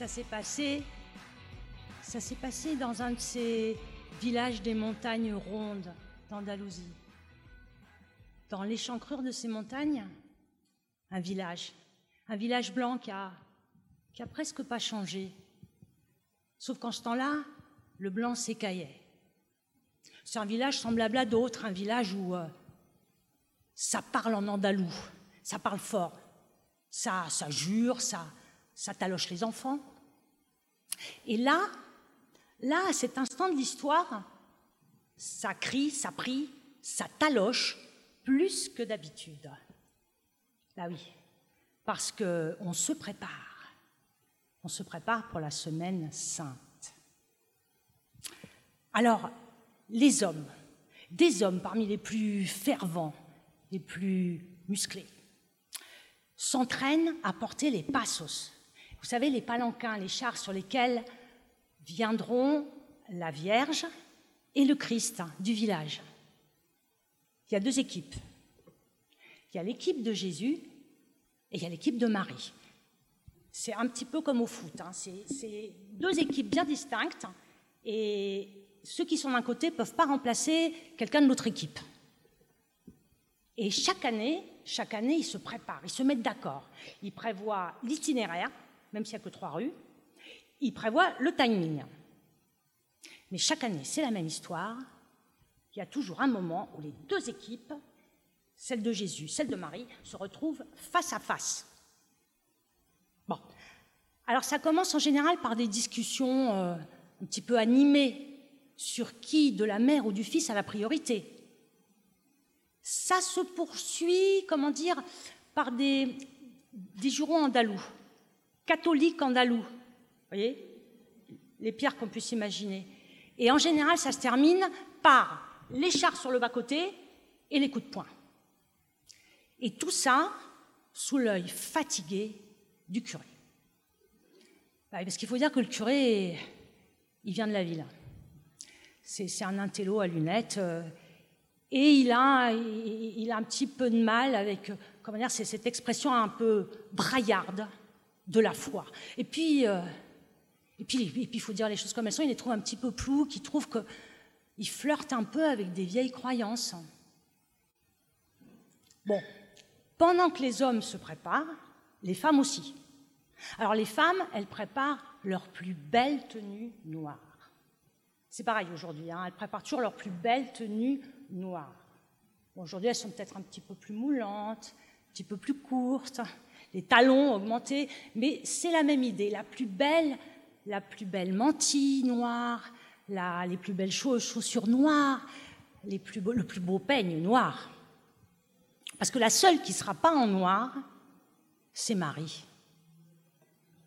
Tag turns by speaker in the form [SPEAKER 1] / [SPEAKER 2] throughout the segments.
[SPEAKER 1] ça s'est passé. Ça s'est passé dans un de ces villages des montagnes rondes d'Andalousie. Dans l'échancrure de ces montagnes, un village, un village blanc qui a, presque pas changé. Sauf qu'en ce temps-là, le blanc s'écaillait. C'est un village semblable à d'autres, un village où euh, ça parle en andalou, ça parle fort, ça, ça jure, ça, ça taloche les enfants. Et là, là, à cet instant de l'histoire, ça crie, ça prie, ça taloche plus que d'habitude. Bah oui, parce qu'on se prépare. On se prépare pour la semaine sainte. Alors, les hommes, des hommes parmi les plus fervents, les plus musclés, s'entraînent à porter les passos, vous savez, les palanquins, les chars sur lesquels viendront la Vierge et le Christ du village. Il y a deux équipes. Il y a l'équipe de Jésus et il y a l'équipe de Marie. C'est un petit peu comme au foot. Hein. C'est deux équipes bien distinctes et ceux qui sont d'un côté ne peuvent pas remplacer quelqu'un de l'autre équipe. Et chaque année, chaque année, ils se préparent, ils se mettent d'accord. Ils prévoient l'itinéraire, même s'il n'y a que trois rues, il prévoit le timing. Mais chaque année, c'est la même histoire. Il y a toujours un moment où les deux équipes, celle de Jésus, celle de Marie, se retrouvent face à face. Bon. Alors ça commence en général par des discussions euh, un petit peu animées sur qui de la mère ou du fils a la priorité. Ça se poursuit, comment dire, par des, des jurons andalous catholique andalou. Vous voyez? Les pires qu'on puisse imaginer. Et en général, ça se termine par les chars sur le bas-côté et les coups de poing. Et tout ça sous l'œil fatigué du curé. Bah, parce qu'il faut dire que le curé, il vient de la ville. C'est un intello à lunettes. Euh, et il a, un petit peu de mal avec, comment dire, cette expression un peu braillarde de la foi. Et puis, euh, et puis, il faut dire les choses comme elles sont, il les trouve un petit peu flous, qui trouve qu'il flirte un peu avec des vieilles croyances. Bon, pendant que les hommes se préparent, les femmes aussi. Alors les femmes, elles préparent leur plus belle tenue noire. C'est pareil aujourd'hui, hein, elles préparent toujours leur plus belle tenue noire. aujourd'hui, elles sont peut-être un petit peu plus moulantes, un petit peu plus courtes, les talons augmentés, mais c'est la même idée. La plus belle, la plus belle mantille noire, les plus belles chaussures noires, le plus beau peigne noir. Parce que la seule qui ne sera pas en noir, c'est Marie.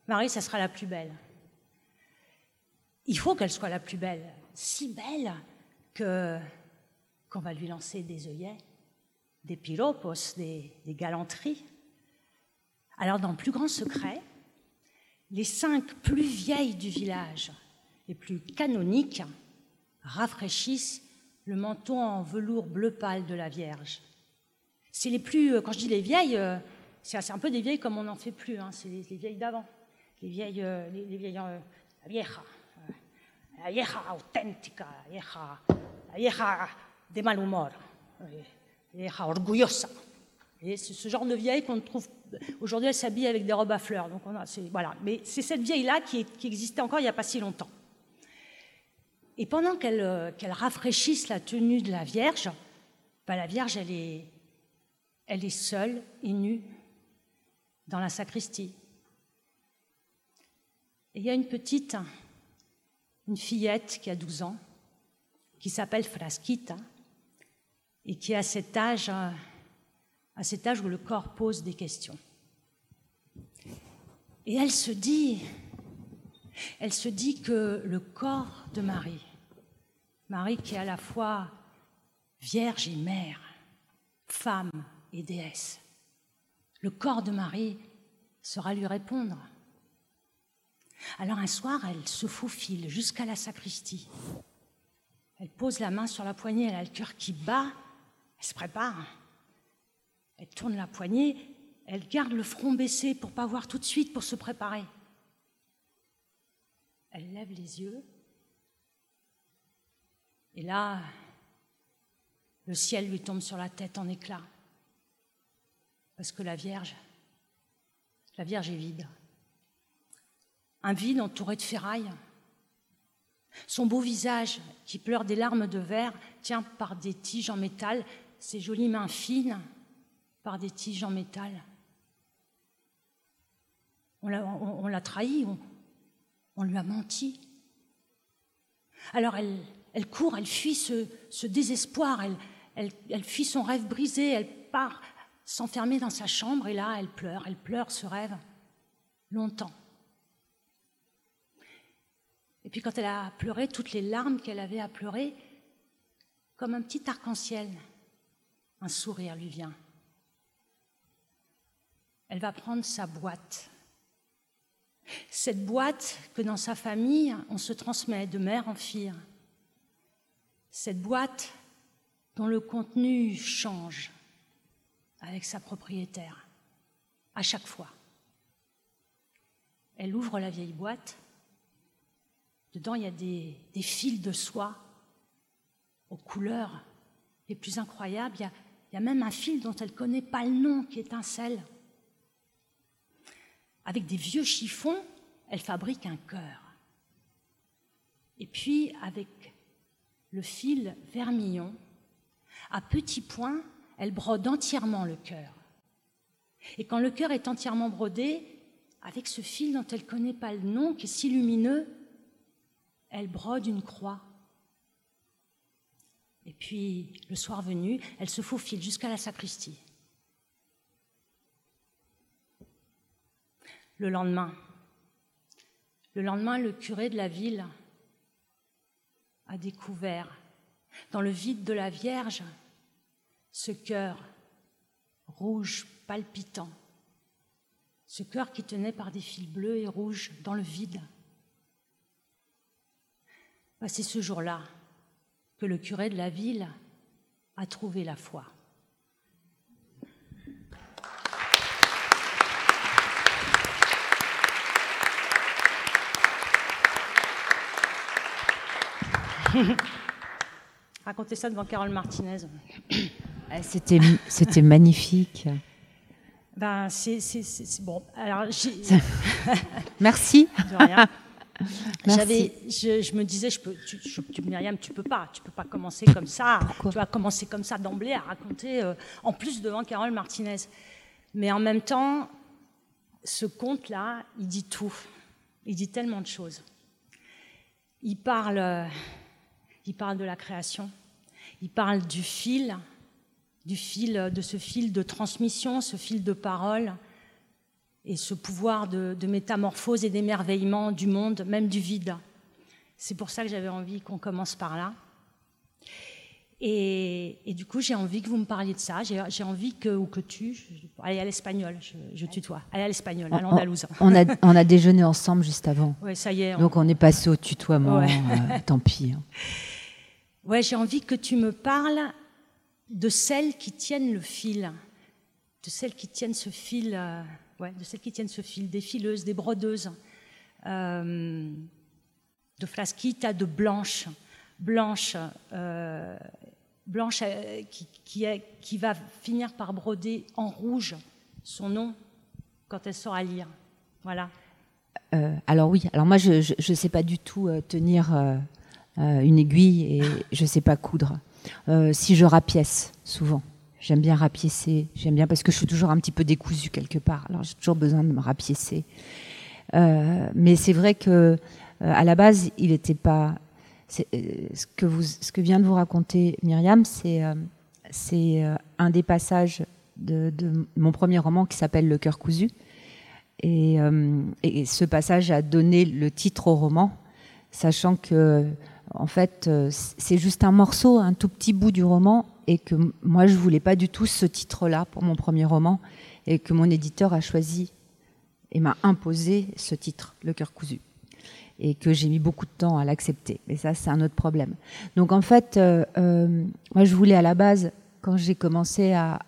[SPEAKER 1] Marie, ça sera la plus belle. Il faut qu'elle soit la plus belle, si belle que qu'on va lui lancer des œillets, des piropos, des galanteries. Alors, dans le plus grand secret, les cinq plus vieilles du village, les plus canoniques, rafraîchissent le manteau en velours bleu pâle de la Vierge. C'est les plus, euh, quand je dis les vieilles, euh, c'est un peu des vieilles comme on n'en fait plus, hein, c'est les, vieilles d'avant, les vieilles, euh, les, vieilles, la vieja, la vieja auténtica, la vieja, la vieja de mal humor, la vieja orgullosa. Et c'est ce genre de vieille qu'on trouve Aujourd'hui, elle s'habille avec des robes à fleurs. Donc voilà. Mais c'est cette vieille-là qui, existait encore il n'y a pas si longtemps. Et pendant qu'elle euh, rafraîchisse la tenue de la Vierge, bah, la Vierge, elle est, elle est seule et nue dans la sacristie. Et il y a une petite, une fillette qui a 12 ans, qui s'appelle Frasquita, et qui a cet âge euh, à cet âge où le corps pose des questions. Et elle se dit, elle se dit que le corps de Marie, Marie qui est à la fois vierge et mère, femme et déesse, le corps de Marie sera lui répondre. Alors un soir, elle se faufile jusqu'à la sacristie. Elle pose la main sur la poignée, elle a le cœur qui bat, elle se prépare. Elle tourne la poignée, elle garde le front baissé pour pas voir tout de suite, pour se préparer. elle lève les yeux. Et là, le ciel lui tombe sur la tête en éclats. Parce que la Vierge, la Vierge est vide. Un vide entouré de ferraille. Son beau visage, qui pleure des larmes de verre, tient par des tiges en métal, ses jolies mains fines par des tiges en métal. On l'a trahi, on, lui a menti. Alors elle, court, elle fuit ce, désespoir, elle, fuit son rêve brisé, elle part s'enfermer dans sa chambre et là, elle pleure, elle pleure ce rêve longtemps. Et puis quand elle a pleuré, toutes les larmes qu'elle avait à pleurer, comme un petit arc-en-ciel, un sourire lui vient. Elle va prendre sa boîte. Cette boîte que dans sa famille, on se transmet de mère en fille. Cette boîte dont le contenu change avec sa propriétaire, à chaque fois. Elle ouvre la vieille boîte. Dedans, il y a des, fils de soie aux couleurs les plus incroyables. Il y, a, il y a même un fil dont elle ne connaît pas le nom qui étincelle. Avec des vieux chiffons, elle fabrique un cœur. Et puis, avec le fil vermillon. À petits points, elle brode entièrement le cœur. Et quand le cœur est entièrement brodé, avec ce fil dont elle ne connaît pas le nom, qui est si lumineux, elle brode une croix. Et puis, le soir venu, elle se faufile jusqu'à la sacristie. Le lendemain, le curé de la ville a découvert dans le vide de la Vierge ce cœur rouge palpitant, ce cœur qui tenait par des fils bleus et rouges dans le vide. C'est ce jour-là que le curé de la ville a trouvé la foi. Racontez ça devant Carole Martinez.
[SPEAKER 2] Ah, c'était, c'était magnifique.
[SPEAKER 1] Ben, c'est, bon. Alors,
[SPEAKER 2] Merci.
[SPEAKER 1] De rien. J'avais, je, me disais, je peux, tu, tu, Myriam, tu peux pas, tu peux pas commencer comme ça.
[SPEAKER 2] Pourquoi
[SPEAKER 1] tu vas commencer comme ça d'emblée à raconter, euh, en plus devant Carole Martinez. Mais en même temps, ce conte-là, il dit tout. Il dit tellement de choses. Il parle euh, il parle de la création, il parle du fil, du fil, de ce fil de transmission, ce fil de parole, et ce pouvoir de, métamorphose et d'émerveillement du monde, même du vide. C'est pour ça que j'avais envie qu'on commence par là. Et, du coup, j'ai envie que vous me parliez de ça. J'ai envie que, ou que tu, allez à l'espagnol, je, tutoie, allez à l'espagnol, à l'andalouse.
[SPEAKER 2] On a, on a déjeuné ensemble juste avant.
[SPEAKER 1] Oui, ça y est.
[SPEAKER 2] Donc on est passé au tutoiement, euh, tant pis.
[SPEAKER 1] Ouais, j'ai envie que tu me parles de celles qui tiennent le fil, de celles qui tiennent ce fil, euh, ouais, de celles qui tiennent ce fil, des fileuses, des brodeuses, euh, de Flasquita, de Blanche, Blanche, euh, Blanche qui, qui, va finir par broder en rouge son nom quand elle saura lire. Voilà.
[SPEAKER 2] alors oui, alors moi je ne sais pas du tout tenir une aiguille et je sais pas coudre. Euh, si je rapièce, souvent. J'aime bien rapiécer, j'aime bien parce que je suis toujours un petit peu décousue quelque part. Alors j'ai toujours besoin de me rapiécer. Euh, mais c'est vrai que à la base, il n'était pas. ce que vous, ce que vient de vous raconter Myriam, c'est c'est un des passages de, de, mon premier roman qui s'appelle Le cœur cousu. Et, et, ce passage a donné le titre au roman, sachant que en fait, euh, c'est juste un morceau, un tout petit bout du roman, et que moi, je voulais pas du tout ce titre-là pour mon premier roman, et que mon éditeur a choisi et m'a imposé ce titre, Le cœur cousu, et que j'ai mis beaucoup de temps à l'accepter. Mais ça, c'est un autre problème. Donc, en fait, euh, euh, moi, je voulais à la base, quand j'ai commencé à,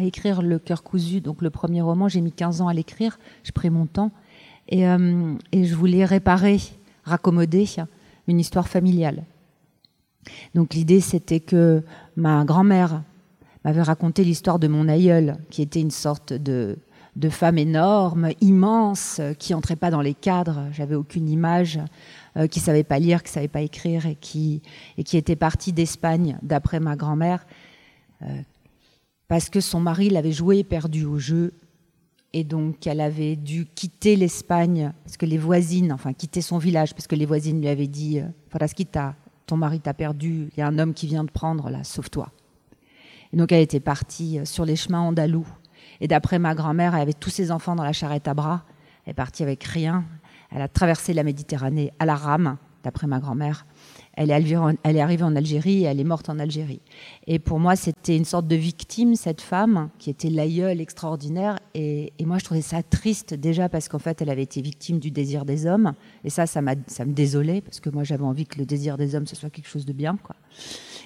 [SPEAKER 2] écrire Le cœur cousu, donc le premier roman, j'ai mis 15 ans à l'écrire, j'ai pris mon temps, et je voulais réparer raccommoder une histoire familiale. Donc l'idée, c'était que ma grand-mère m'avait raconté l'histoire de mon aïeul, qui était une sorte de, femme énorme, immense, qui entrait pas dans les cadres. J'avais aucune image, euh, qui savait pas lire, qui savait pas écrire, et qui, était partie d'Espagne, d'après ma grand-mère, euh, parce que son mari l'avait joué perdu au jeu. Et donc, elle avait dû quitter l'Espagne, parce que les voisines, enfin, quitter son village, parce que les voisines lui avaient dit euh, Frasquita, ton mari t'a perdu, il y a un homme qui vient de prendre, là, sauve-toi. Et donc, elle était partie sur les chemins andalous et d'après ma grand-mère, elle avait tous ses enfants dans la charrette à bras. Elle est partie avec rien. Elle a traversé la Méditerranée à la rame, d'après ma grand-mère. Elle est, arrivée en Algérie et elle est morte en Algérie. Et pour moi, c'était une sorte de victime, cette femme, qui était l'aïeule extraordinaire. Et, moi, je trouvais ça triste déjà parce qu'en fait, elle avait été victime du désir des hommes. Et ça, ça, ça me désolait parce que moi, j'avais envie que le désir des hommes, ce soit quelque chose de bien. Quoi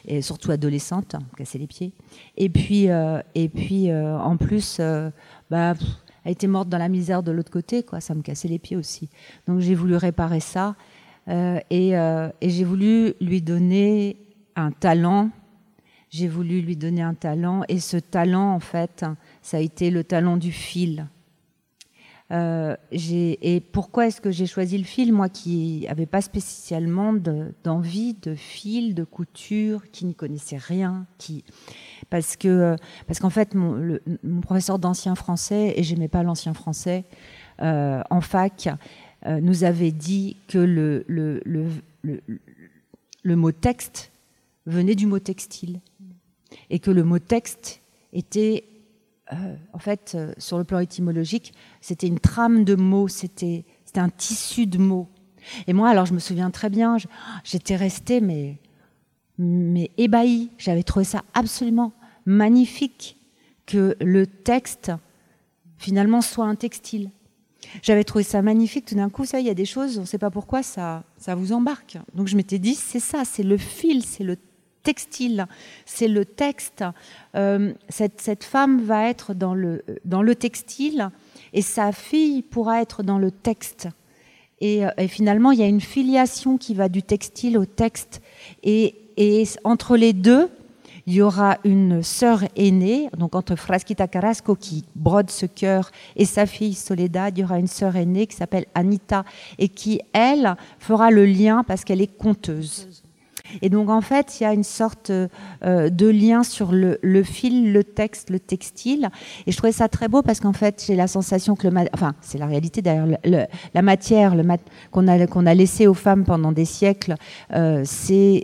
[SPEAKER 2] et surtout adolescente, hein, casser les pieds. Et puis, euh, et puis euh, en plus, euh, bah, elle était morte dans la misère de l'autre côté, quoi. Ça me cassait les pieds aussi. Donc j'ai voulu réparer ça et, et j'ai voulu lui donner un talent. J'ai voulu lui donner un talent et ce talent, en fait, ça a été le talent du fil. Euh, et pourquoi est-ce que j'ai choisi le fil, moi qui n'avais pas spécialement d'envie de, fil, de couture, qui n'y connaissait rien, qui parce que parce qu'en fait mon, mon professeur d'ancien français et j'aimais pas l'ancien français euh, en fac euh, nous avait dit que le le, le, le, mot texte venait du mot textile et que le mot texte était euh, en fait, euh, sur le plan étymologique, c'était une trame de mots, c'était un tissu de mots. Et moi, alors je me souviens très bien, j'étais restée mais, mais ébahie. J'avais trouvé ça absolument magnifique que le texte, finalement, soit un textile. J'avais trouvé ça magnifique. Tout d'un coup, ça, il y a des choses, on ne sait pas pourquoi, ça, ça vous embarque. Donc je m'étais dit, c'est ça, c'est le fil, c'est le textile, c'est le texte. Euh, cette, cette, femme va être dans le, dans le textile et sa fille pourra être dans le texte. Et, euh, et, finalement, il y a une filiation qui va du textile au texte. Et, et entre les deux, il y aura une sœur aînée, donc entre Frasquita Carrasco qui brode ce cœur et sa fille Soledad, il y aura une sœur aînée qui s'appelle Anita et qui, elle, fera le lien parce qu'elle est conteuse. Et donc en fait, il y a une sorte euh, de lien sur le, fil, le texte, le textile. Et je trouvais ça très beau parce qu'en fait, j'ai la sensation que le, enfin, c'est la réalité d'ailleurs, la matière le qu'on a qu'on a laissé aux femmes pendant des siècles, euh, c'est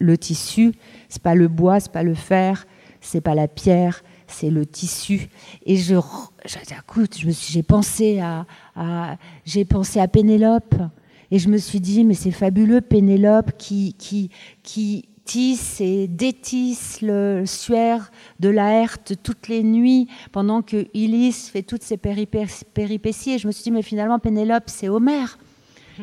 [SPEAKER 2] le tissu. C'est pas le bois, c'est pas le fer, c'est pas la pierre, c'est le tissu. Et je, j'ai pensé à, j'ai pensé à Pénélope. Et je me suis dit, mais c'est fabuleux, Pénélope qui, qui, qui tisse et détisse le suaire de la Herte toutes les nuits pendant que Ulysse fait toutes ses péripéties. Et je me suis dit, mais finalement, Pénélope, c'est Homère.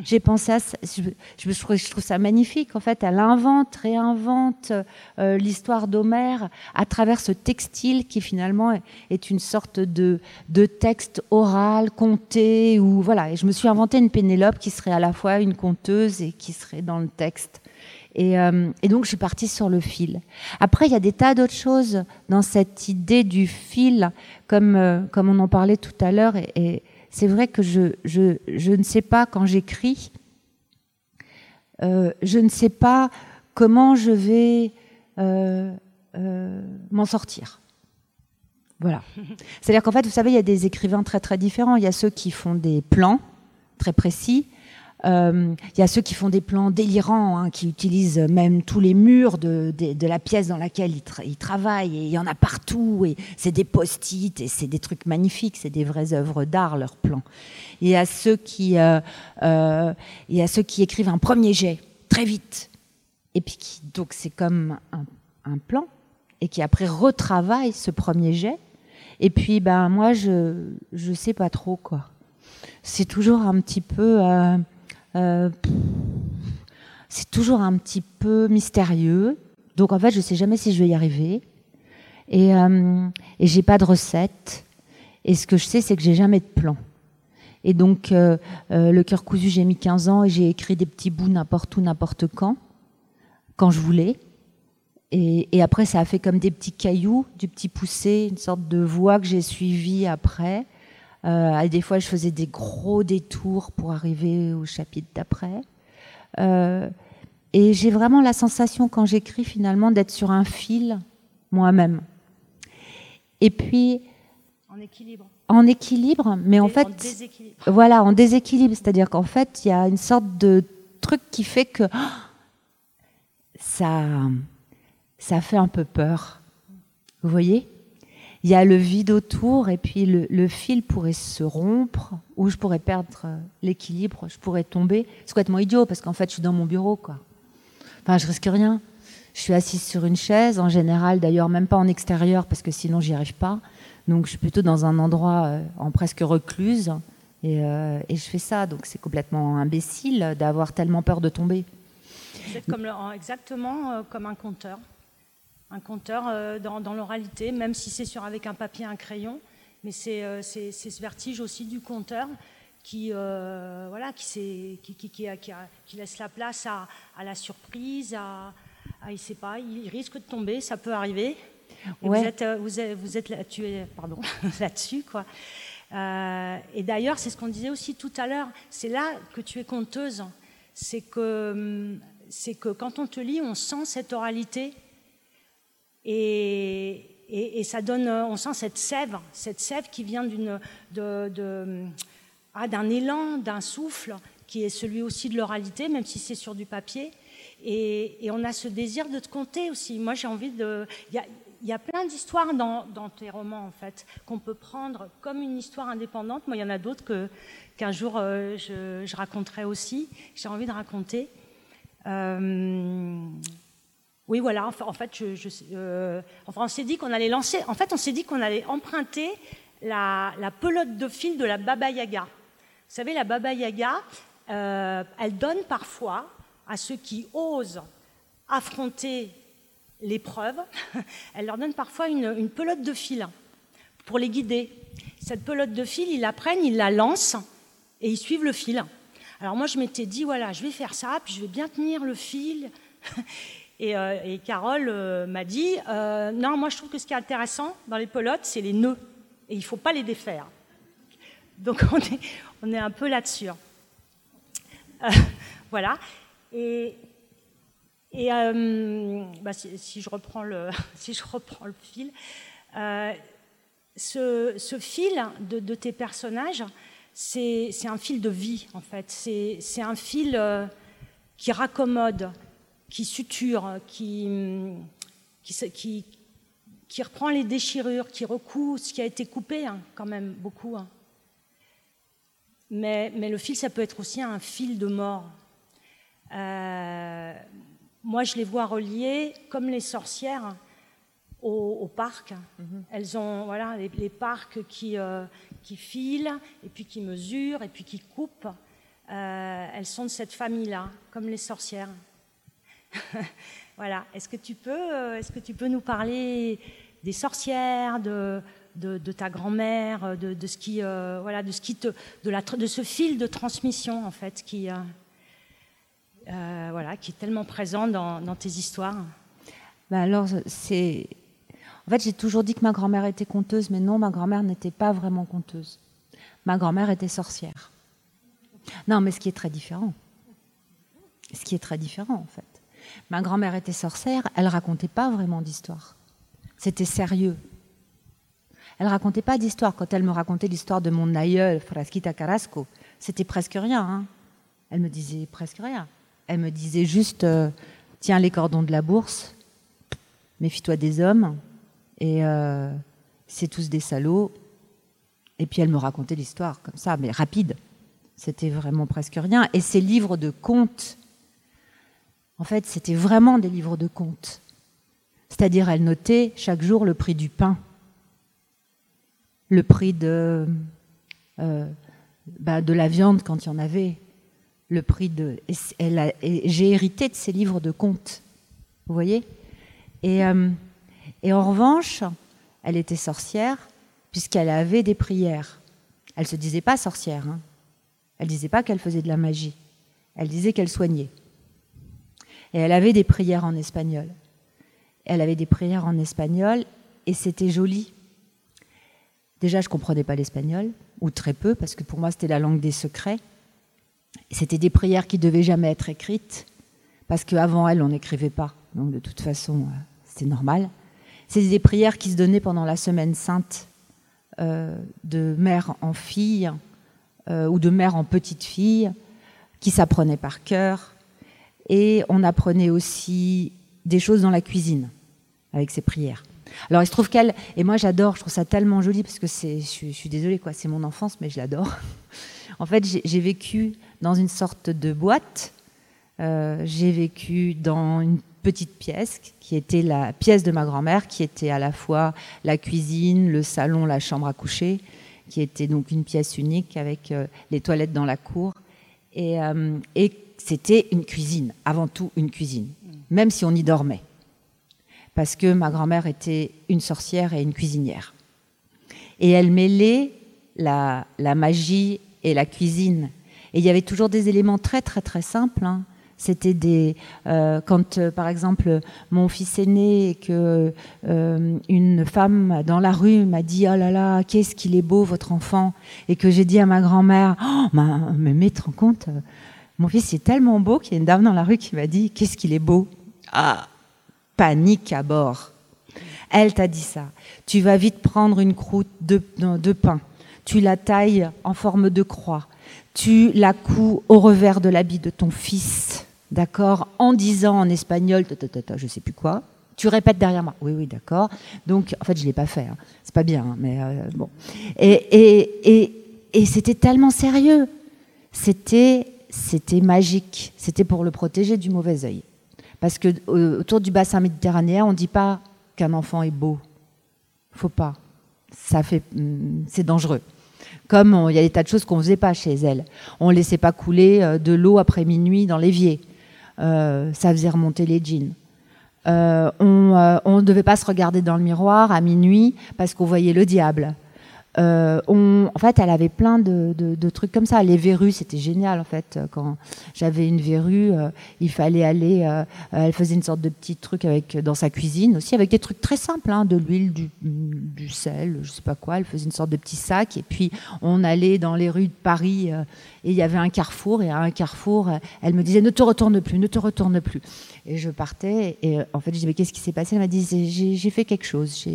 [SPEAKER 2] J'ai pensé à ça, je, je, trouve, ça magnifique. En fait, elle invente, réinvente euh, l'histoire d'Homère à travers ce textile qui finalement est, une sorte de, de texte oral, conté, ou voilà. Et je me suis inventé une Pénélope qui serait à la fois une conteuse et qui serait dans le texte. Et, euh, et, donc, je suis partie sur le fil. Après, il y a des tas d'autres choses dans cette idée du fil, comme, euh, comme on en parlait tout à l'heure. Et, et c'est vrai que je, ne sais pas quand j'écris, euh, je ne sais pas comment je vais euh, euh, m'en sortir. Voilà. C'est-à-dire qu'en fait, vous savez, il y a des écrivains très très différents. Il y a ceux qui font des plans très précis, il euh, y a ceux qui font des plans délirants, hein, qui utilisent même tous les murs de, de, la pièce dans laquelle ils, travaillent, et il y en a partout, et c'est des post-it, et c'est des trucs magnifiques, c'est des vraies œuvres d'art, leurs plans. Il y a ceux qui, euh, euh, y a ceux qui écrivent un premier jet, très vite, et puis qui, donc c'est comme un, un, plan, et qui après retravaillent ce premier jet, et puis ben moi je je sais pas trop quoi. C'est toujours un petit peu euh, c'est toujours un petit peu mystérieux. Donc en fait, je ne sais jamais si je vais y arriver. Et, euh, et j'ai pas de recette. Et ce que je sais, c'est que j'ai jamais de plan. Et donc, euh, euh, le cœur cousu, j'ai mis 15 ans et j'ai écrit des petits bouts n'importe où, n'importe quand, quand je voulais. Et, et, après, ça a fait comme des petits cailloux, du petit poussé, une sorte de voie que j'ai suivie après. Euh, des fois, je faisais des gros détours pour arriver au chapitre d'après. Euh, et j'ai vraiment la sensation, quand j'écris, finalement, d'être sur un fil moi-même. Et puis.
[SPEAKER 1] En équilibre.
[SPEAKER 2] En équilibre, mais en fait. En
[SPEAKER 1] déséquilibre.
[SPEAKER 2] Voilà, en déséquilibre. C'est-à-dire qu'en fait, il y a une sorte de truc qui fait que. ça. Ça fait un peu peur. Vous voyez? Il y a le vide autour et puis le, fil pourrait se rompre ou je pourrais perdre l'équilibre, je pourrais tomber. C'est complètement idiot parce qu'en fait je suis dans mon bureau quoi. Enfin je risque rien. Je suis assise sur une chaise en général d'ailleurs même pas en extérieur parce que sinon j'y arrive pas. Donc je suis plutôt dans un endroit euh, en presque recluse et, euh, et je fais ça donc c'est complètement imbécile d'avoir tellement peur de tomber.
[SPEAKER 1] C'est comme le, exactement euh, comme un compteur un compteur euh, dans, l'oralité, même si c'est sur avec un papier, un crayon. Mais c'est euh, ce vertige aussi du compteur qui, euh, voilà, qui, qui, qui, qui, laisse la place à, à la surprise, à, à, il sait pas, il risque de tomber, ça peut arriver. Vous êtes, vous êtes, vous êtes là, pardon, là-dessus, quoi. et d'ailleurs, c'est ce qu'on disait aussi tout à l'heure. C'est là que tu es conteuse. C'est que, c'est que quand on te lit, on sent cette oralité et, ça donne, on sent cette sève, cette sève qui vient ah, d'un élan, d'un souffle, qui est celui aussi de l'oralité, même si c'est sur du papier. Et, on a ce désir de te compter aussi. Moi, j'ai envie de. Il y a, plein d'histoires dans, tes romans, en fait, qu'on peut prendre comme une histoire indépendante. Moi, il y en a d'autres que, qu'un jour euh, je, raconterai aussi. J'ai envie de raconter. Euh, oui, voilà. En fait, euh, on s'est dit qu'on allait lancer. En fait, on s'est dit qu'on allait emprunter la, pelote de fil de la Baba Yaga. Vous savez, la Baba Yaga, euh, elle donne parfois à ceux qui osent affronter l'épreuve, elle leur donne parfois une, une, pelote de fil pour les guider. Cette pelote de fil, ils la prennent, ils la lancent et ils suivent le fil. Alors moi, je m'étais dit, voilà, je vais faire ça, puis je vais bien tenir le fil. Euh, et, Carole euh, m'a dit euh, Non, moi je trouve que ce qui est intéressant dans les pelotes, c'est les nœuds. Et il ne faut pas les défaire. Donc on est, un peu là-dessus. voilà. Et, bah, si, je reprends le, fil, ce, fil de tes personnages, c'est un fil de vie, en fait. C'est un fil qui raccommode, qui suture, qui, qui, qui, reprend les déchirures, qui recoue ce qui a été coupé, hein, quand même, beaucoup. Hein. Mais, mais, le fil, ça peut être aussi un fil de mort. Euh, moi, je les vois reliés comme les sorcières au, parc. Mm-hmm. Elles ont voilà, les, parcs qui, euh, qui filent, et puis qui mesurent, et puis qui coupent. Euh, elles sont de cette famille-là, comme les sorcières. voilà. Est-ce que tu peux, euh, est-ce que tu peux nous parler des sorcières, de, ta grand-mère, de, de, ce qui, euh, voilà, de ce fil de transmission en fait, qui, euh, voilà, qui est tellement présent dans, dans tes histoires?
[SPEAKER 2] Bah alors, c'est, en fait, j'ai toujours dit que ma grand-mère était conteuse, mais non, ma grand-mère n'était pas vraiment conteuse. Ma grand-mère était sorcière. Non, mais ce qui est très différent. Ce qui est très différent, en fait. Ma grand-mère était sorcière, elle racontait pas vraiment d'histoire. C'était sérieux. Elle racontait pas d'histoire. Quand elle me racontait l'histoire de mon aïeul, Frasquita Carrasco, c'était presque rien. Hein. Elle me disait presque rien. Elle me disait juste euh, tiens les cordons de la bourse, méfie-toi des hommes, et euh, c'est tous des salauds. Et puis elle me racontait l'histoire comme ça, mais rapide. C'était vraiment presque rien. Et ces livres de contes en fait, c'était vraiment des livres de contes. C'est-à-dire, elle notait chaque jour le prix du pain, le prix de, euh, bah, la viande quand il y en avait, le prix de. J'ai hérité de ces livres de contes, vous voyez? Et, euh, et en revanche, elle était sorcière puisqu'elle avait des prières. Elle se disait pas sorcière. Hein. Elle disait pas qu'elle faisait de la magie. Elle disait qu'elle soignait. Et elle avait des prières en espagnol. Elle avait des prières en espagnol et c'était joli. Déjà, je ne comprenais pas l'espagnol, ou très peu, parce que pour moi, c'était la langue des secrets. C'était des prières qui devaient jamais être écrites, parce qu'avant elle, on n'écrivait pas. Donc, de toute façon, euh, c'était normal. C'était des prières qui se donnaient pendant la semaine sainte, euh, de mère en fille, euh, ou de mère en petite fille, qui s'apprenaient par cœur. Et on apprenait aussi des choses dans la cuisine, avec ces prières. Alors il se trouve qu'elle, et moi j'adore, je trouve ça tellement joli parce que c'est, je, suis désolée quoi, c'est mon enfance, mais je l'adore. en fait, j'ai vécu dans une sorte de boîte. Euh, j'ai vécu dans une petite pièce qui était la pièce de ma grand-mère, qui était à la fois la cuisine, le salon, la chambre à coucher, qui était donc une pièce unique avec euh, les toilettes dans la cour. Et, euh, et c'était une cuisine, avant tout une cuisine, même si on y dormait parce que ma grand-mère était une sorcière et une cuisinière. Et elle mêlait la, magie et la cuisine. Et il y avait toujours des éléments très très très simples. Hein. C'était des euh, quand euh, par exemple mon fils est né et que euh, une femme dans la rue m'a dit oh là là qu'est-ce qu'il est beau votre enfant et que j'ai dit à ma grand-mère oh mais, mais te rends compte mon fils est tellement beau qu'il y a une dame dans la rue qui m'a dit qu'est-ce qu'il est beau ah panique à bord. Elle t'a dit ça. Tu vas vite prendre une croûte de, pain. Tu la tailles en forme de croix. Tu la couds au revers de l'habit de ton fils. D'accord? En disant en espagnol, je sais plus quoi. Tu répètes derrière moi. Oui, oui, d'accord. Donc, en fait, je ne l'ai pas fait. Hein. C'est pas bien, hein, mais euh, bon. Et, et, et, et c'était tellement sérieux. C'était, c'était magique. C'était pour le protéger du mauvais œil. Parce que euh, autour du bassin méditerranéen, on ne dit pas qu'un enfant est beau. Faut pas. Ça fait, hmm, c'est dangereux. Comme il y a des tas de choses qu'on ne faisait pas chez elle. On ne laissait pas couler euh, de l'eau après minuit dans l'évier. Euh, ça faisait remonter les jeans. on ne devait pas se regarder dans le miroir à minuit parce qu'on voyait le diable. Euh, en fait, elle avait plein de, trucs comme ça. Les verrues, c'était génial en fait. Quand j'avais une verrue, euh, il fallait aller. Euh, elle faisait une sorte de petit truc avec dans sa cuisine aussi, avec des trucs très simples, hein, de l'huile, du, du, sel, je sais pas quoi. Elle faisait une sorte de petit sac et puis on allait dans les rues de Paris et il y avait un carrefour et à un carrefour, elle me disait ne te retourne plus, ne te retourne plus. Et je partais et en fait je disais mais qu'est-ce qui s'est passé? Elle m'a dit j'ai fait quelque chose.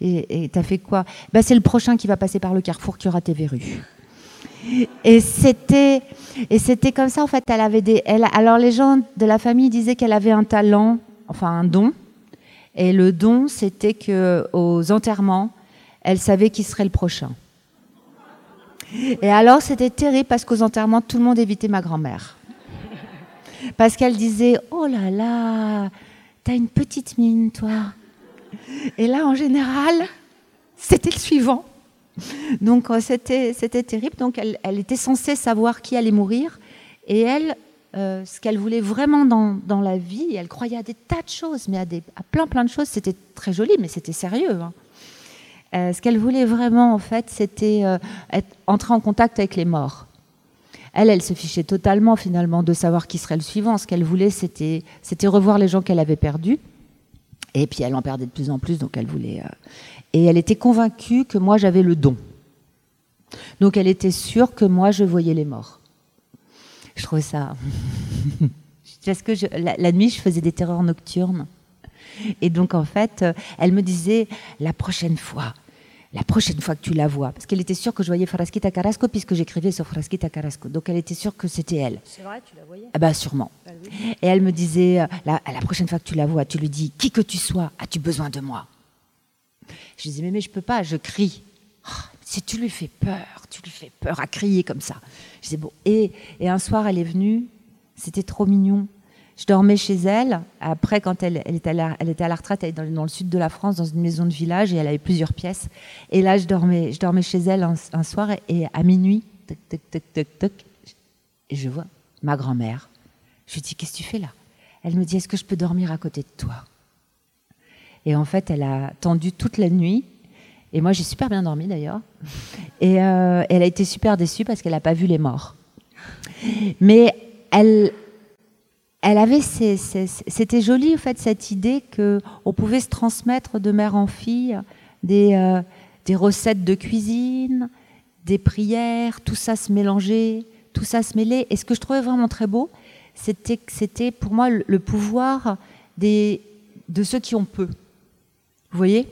[SPEAKER 2] Et t'as fait quoi? Ben, c'est le prochain qui va passer par le carrefour qui aura tes verrues. Et c'était, et c'était comme ça, en fait, elle avait des. Elle, alors, les gens de la famille disaient qu'elle avait un talent, enfin un don. Et le don, c'était que aux enterrements, elle savait qui serait le prochain. Et alors, c'était terrible parce qu'aux enterrements, tout le monde évitait ma grand-mère. Parce qu'elle disait Oh là là, t'as une petite mine, toi. Et là, en général, c'était le suivant. Donc euh, c'était, terrible. Donc elle, était censée savoir qui allait mourir. Et elle, euh, ce qu'elle voulait vraiment dans, la vie, elle croyait à des tas de choses, mais à, plein plein de choses. C'était très joli, mais c'était sérieux. Hein. Euh, ce qu'elle voulait vraiment, en fait, c'était entrer en contact avec les morts. Elle, elle se fichait totalement finalement de savoir qui serait le suivant. Ce qu'elle voulait, c'était, revoir les gens qu'elle avait perdus. Et puis elle en perdait de plus en plus, donc elle voulait. Et elle était convaincue que moi j'avais le don. Donc elle était sûre que moi je voyais les morts. Je trouvais ça. Parce que la, nuit je faisais des terreurs nocturnes. Et donc en fait, euh, elle me disait la prochaine fois, la prochaine fois que tu la vois, parce qu'elle était sûre que je voyais Frasquita Carrasco puisque j'écrivais sur Frasquita Carrasco. Donc elle était sûre que c'était elle.
[SPEAKER 1] C'est vrai, tu la voyais?
[SPEAKER 2] Ah bah sûrement. Bah Et elle me disait euh, la, la prochaine fois que tu la vois, tu lui dis qui que tu sois, as-tu besoin de moi? Je disais, mais, mais je peux pas, je crie. Oh, si tu lui fais peur, tu lui fais peur à crier comme ça. Je disais, bon. Et, et un soir, elle est venue, c'était trop mignon. Je dormais chez elle. Après, quand elle, était, à la, elle était retraite, elle était dans, le sud de la France, dans une maison de village, et elle avait plusieurs pièces. Et là, je dormais, je dormais chez elle un, soir, et, à minuit, toc, toc, toc, toc, toc, et je vois ma grand-mère. Je lui dis, qu'est-ce que tu fais là? Elle me dit, est-ce que je peux dormir à côté de toi? Et en fait, elle a tendu toute la nuit. Et moi, j'ai super bien dormi d'ailleurs. Et euh, elle a été super déçue parce qu'elle n'a pas vu les morts. Mais elle, elle avait, c'était joli en fait cette idée que on pouvait se transmettre de mère en fille des, euh, des recettes de cuisine, des prières, tout ça se mélangeait, tout ça se mêlait. Et ce que je trouvais vraiment très beau, c'était c'était pour moi le, pouvoir des, de ceux qui ont peu. Vous voyez?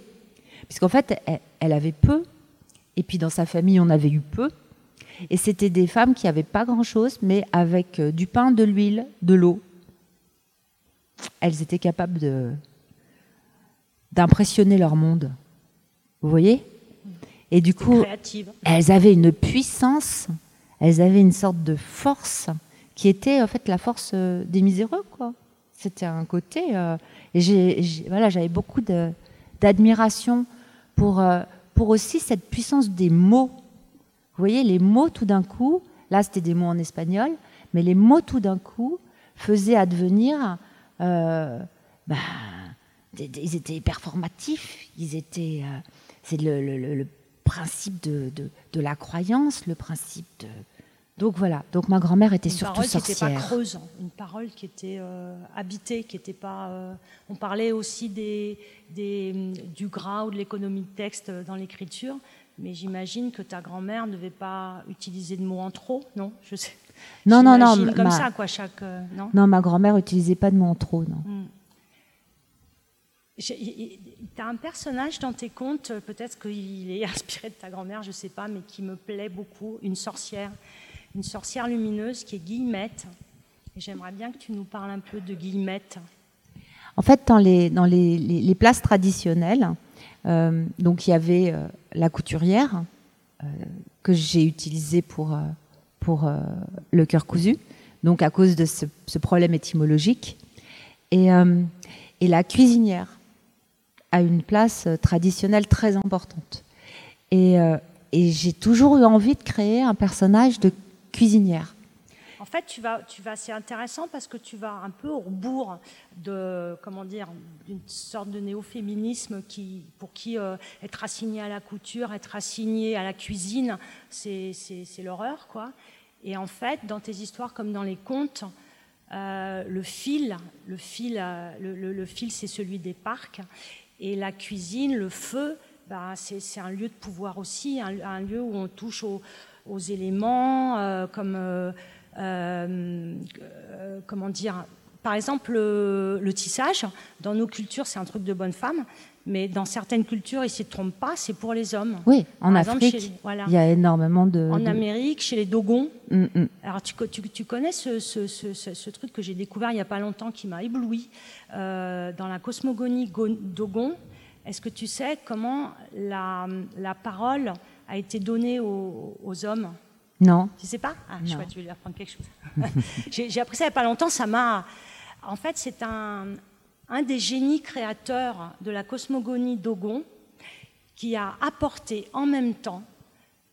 [SPEAKER 2] Puisqu'en fait, elle, avait peu, et puis dans sa famille, on avait eu peu. Et c'était des femmes qui n'avaient pas grand-chose, mais avec euh, du pain, de l'huile, de l'eau. Elles étaient capables de d'impressionner leur monde. Vous voyez? Et du coup, elles avaient une puissance, elles avaient une sorte de force qui était en fait la force euh, des miséreux, quoi. C'était un côté. Euh, et j'ai, voilà, j'avais beaucoup d'admiration pour, euh, pour aussi cette puissance des mots. Vous voyez, les mots tout d'un coup, là c'était des mots en espagnol, mais les mots tout d'un coup faisaient advenir. Euh, bah, ils étaient performatifs, ils étaient. c'est le, le, le, principe de, de, de, la croyance, le principe de, donc voilà, donc ma grand-mère était surtout sorcière.
[SPEAKER 1] Une parole qui n'était pas creuse, une parole qui était euh, habitée, qui n'était pas. Euh, on parlait aussi des, du gras ou de l'économie de texte dans l'écriture, mais j'imagine que ta grand-mère ne devait pas utiliser de mots en trop, non? Je sais.
[SPEAKER 2] Non, non, non.
[SPEAKER 1] Comme ça, quoi, chaque. Euh, non,
[SPEAKER 2] non, ma grand-mère n'utilisait pas de trop, non. Hmm.
[SPEAKER 1] Tu as un personnage dans tes contes, peut-être qu'il est inspiré de ta grand-mère, je ne sais pas, mais qui me plaît beaucoup, une sorcière une sorcière lumineuse qui est Guillemette. Et j'aimerais bien que tu nous parles un peu de Guillemette.
[SPEAKER 2] En fait, dans les, dans les, les, places traditionnelles, euh, donc il y avait euh, la couturière euh, que j'ai utilisée pour, pour le cœur cousu, donc à cause de ce, problème étymologique. Et, et, la cuisinière a une place traditionnelle très importante. Et j'ai toujours eu envie de créer un personnage de cuisinière.
[SPEAKER 1] En fait, tu vas, tu vas, c'est intéressant parce que tu vas un peu au rebours de, comment dire, d'une sorte de néo-féminisme qui, pour qui euh, être assigné à la couture, être assigné à la cuisine, c'est, l'horreur, quoi. Et en fait, dans tes histoires comme dans les contes, euh, le fil, le fil, euh, le, fil, c'est celui des parcs, et la cuisine, le feu, bah, c'est, un lieu de pouvoir aussi, un lieu où on touche au aux éléments, comme comment dire, par exemple le, tissage. Dans nos cultures, c'est un truc de bonne femme. Mais dans certaines cultures, ils ne se trompent pas, c'est pour les hommes.
[SPEAKER 2] Oui, en Afrique, il y a énormément de...
[SPEAKER 1] En Amérique, chez les Dogons. Mm, mm. Alors, tu, tu, connais ce, ce, ce, truc que j'ai découvert il n'y a pas longtemps qui m'a ébloui dans la cosmogonie Dogon. Est-ce que tu sais comment la, la parole a été donné aux, hommes?
[SPEAKER 2] Non.
[SPEAKER 1] Tu sais pas? Ah, je tu veux lui apprendre quelque chose. j'ai appris ça il n'y a pas longtemps, ça m'a. En fait, c'est un, un des génies créateurs de la cosmogonie Dogon qui a apporté en même temps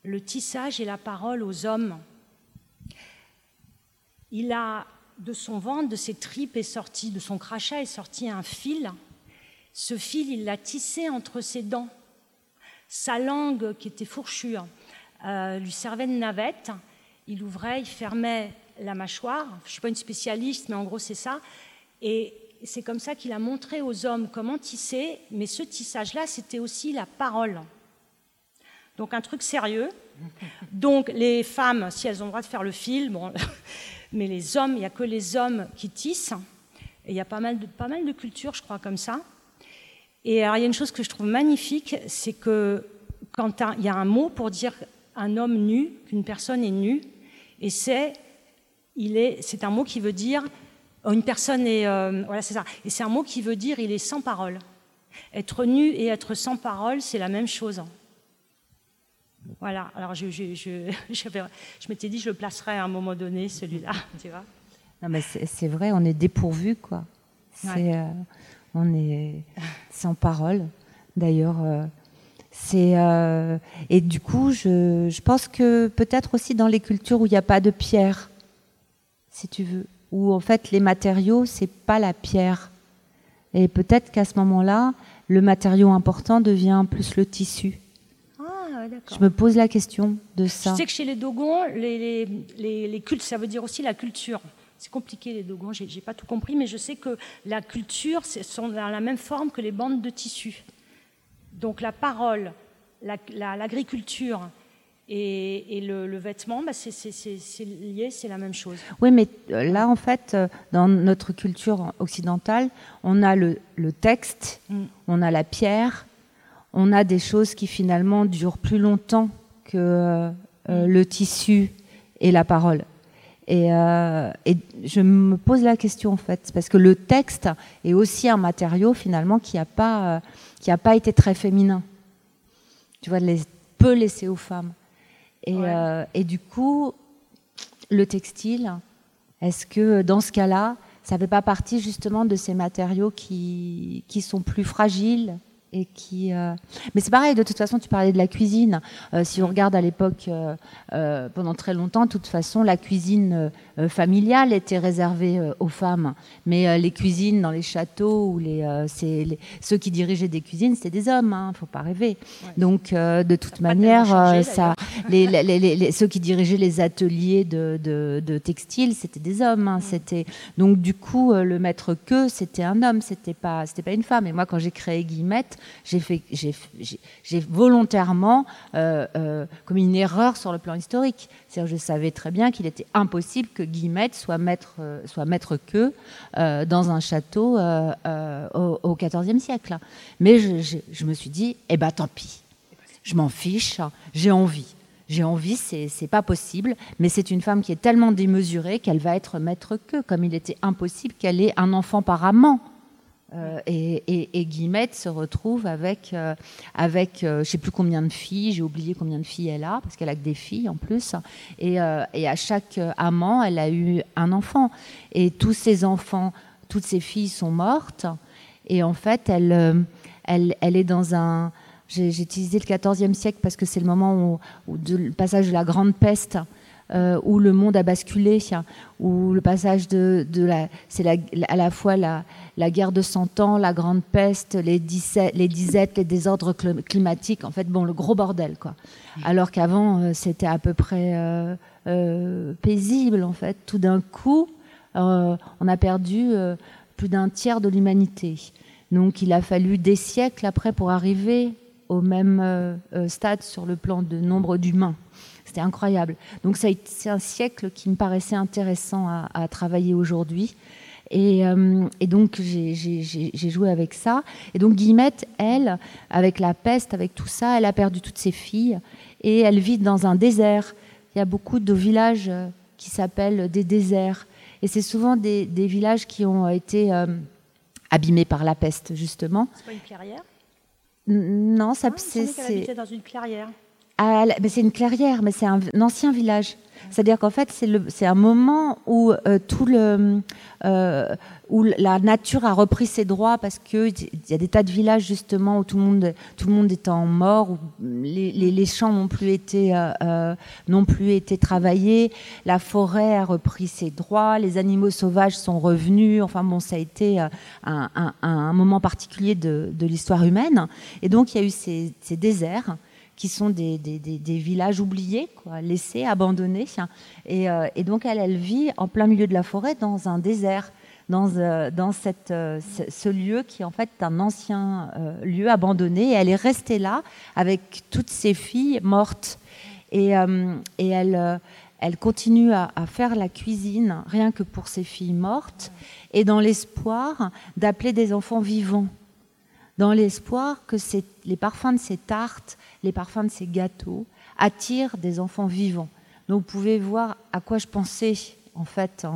[SPEAKER 1] le tissage et la parole aux hommes. Il a, de son ventre, de ses tripes est sorti, de son crachat est sorti un fil. Ce fil, il l'a tissé entre ses dents. Sa langue, qui était fourchue, euh, lui servait de navette. Il ouvrait, il fermait la mâchoire. Je ne suis pas une spécialiste, mais en gros, c'est ça. Et c'est comme ça qu'il a montré aux hommes comment tisser. Mais ce tissage-là, c'était aussi la parole. Donc, un truc sérieux. Donc, les femmes, si elles ont le droit de faire le fil, bon, mais les hommes, il n'y a que les hommes qui tissent. Et il y a pas mal de, pas mal de cultures, je crois, comme ça. Et alors, il y a une chose que je trouve magnifique, c'est que quand il y a un mot pour dire un homme nu, qu'une personne est nue, et c'est, il est, c'est un mot qui veut dire oh, une personne est, euh, voilà, c'est ça. Et c'est un mot qui veut dire il est sans parole. Être nu et être sans parole, c'est la même chose. Voilà. Alors, je, je, je, je m'étais dit, je le placerai à un moment donné, celui-là, tu vois.
[SPEAKER 2] Non, mais c'est, vrai, on est dépourvu, quoi. Euh, on est sans parole. D'ailleurs, euh, c'est euh, et du coup, je, pense que peut-être aussi dans les cultures où il n'y a pas de pierre, si tu veux, où en fait les matériaux c'est pas la pierre, et peut-être qu'à ce moment-là, le matériau important devient plus le tissu.
[SPEAKER 1] Ah,
[SPEAKER 2] Je me pose la question de ça.
[SPEAKER 1] Je sais que chez les Dogons, les, les, les, cultes, ça veut dire aussi la culture. C'est compliqué les Dogons, j'ai n'ai pas tout compris, mais je sais que la culture sont dans la même forme que les bandes de tissu. Donc la parole, l'agriculture et, le, vêtement, bah, c'est lié, c'est la même chose.
[SPEAKER 2] Oui, mais euh, là, en fait, euh, dans notre culture occidentale, on a le, texte, mm. on a la pierre, on a des choses qui finalement durent plus longtemps que euh, mm. le tissu et la parole. Et, je me pose la question en fait, parce que le texte est aussi un matériau finalement qui n'a pas, qui a pas été très féminin. Tu vois, les, peu laissé aux femmes. Euh, et, du coup, le textile, est-ce que dans ce cas-là, ça ne fait pas partie justement de ces matériaux qui, qui sont plus fragiles et qui. Euh, mais c'est pareil. De toute façon, tu parlais de la cuisine. Euh, si on regarde à l'époque, euh, pendant très longtemps, de toute façon, la cuisine familiale était réservée aux femmes. Mais les cuisines dans les châteaux ou les, les, ceux qui dirigeaient des cuisines, c'était des hommes. Hein, faut pas rêver. Donc, de toute manière, ça, les, les, ceux qui dirigeaient les ateliers de, de, de textile, c'était des hommes. Hein, c'était donc du coup, le maître que c'était un homme. C'était pas, c'était pas une femme. Et moi, quand j'ai créé Guillemette j'ai fait, j'ai volontairement euh, euh, commis une erreur sur le plan historique. je savais très bien qu'il était impossible que Soit maître, euh, soit maître que dans un château au XIVe siècle. Mais je, me suis dit, eh ben tant pis, je m'en fiche, j'ai envie j'ai envie, c'est pas possible, mais c'est une femme qui est tellement démesurée qu'elle va être maître que, comme il était impossible qu'elle ait un enfant par amant. Euh, et, Guillemette se retrouve avec, euh, avec euh, je ne sais plus combien de filles, j'ai oublié combien de filles elle a, parce qu'elle a que des filles en plus. Et, et, à chaque amant, elle a eu un enfant. Et tous ses enfants, toutes ses filles sont mortes. Et en fait, elle, elle, elle est dans un. J'ai utilisé le XIVe siècle parce que c'est le moment où, le passage de la Grande Peste. Où le monde a basculé, où le passage de, de la, c'est à la fois la, la guerre de Cent Ans, la grande peste, les, les disettes, les désordres climatiques, en fait, bon, le gros bordel, quoi. Alors qu'avant, euh, c'était à peu près euh, euh, paisible, en fait. Tout d'un coup, on a perdu plus d'un tiers de l'humanité. Donc, il a fallu des siècles après pour arriver au même stade sur le plan de nombre d'humains. C'était incroyable. Donc, c'est un siècle qui me paraissait intéressant à travailler aujourd'hui. Euh, et, donc, j'ai joué avec ça. Et donc, Guillemette, elle, avec la peste, avec tout ça, elle a perdu toutes ses filles. Et elle vit dans un désert. Il y a beaucoup de villages euh, qui s'appellent des déserts. Et c'est souvent des, villages qui ont été euh, abîmés par la peste, justement.
[SPEAKER 1] C'est pas une clairière?
[SPEAKER 2] Non, ça,
[SPEAKER 1] c'est. dans une clairière.
[SPEAKER 2] C'est une clairière, mais c'est un, ancien village. C'est-à-dire qu'en fait, c'est un moment où euh, tout le, euh, où la nature a repris ses droits parce qu'il y a des tas de villages justement où tout le monde, tout le monde étant mort, où les, champs n'ont plus été, euh, n'ont plus été travaillés, la forêt a repris ses droits, les animaux sauvages sont revenus. Enfin bon, ça a été un, moment particulier de, l'histoire humaine. Et donc il y a eu ces déserts qui sont des, des, villages oubliés, laissés, abandonnés. Et, euh, et, donc elle, vit en plein milieu de la forêt dans un désert, dans, euh, dans cette, euh, ce, lieu qui est en fait un ancien lieu abandonné. Et elle est restée là avec toutes ses filles mortes. Et, et elle, elle continue à, faire la cuisine rien que pour ses filles mortes et dans l'espoir d'appeler des enfants vivants dans l'espoir que les parfums de ces tartes, les parfums de ces gâteaux attirent des enfants vivants. Donc vous pouvez voir à quoi je pensais en fait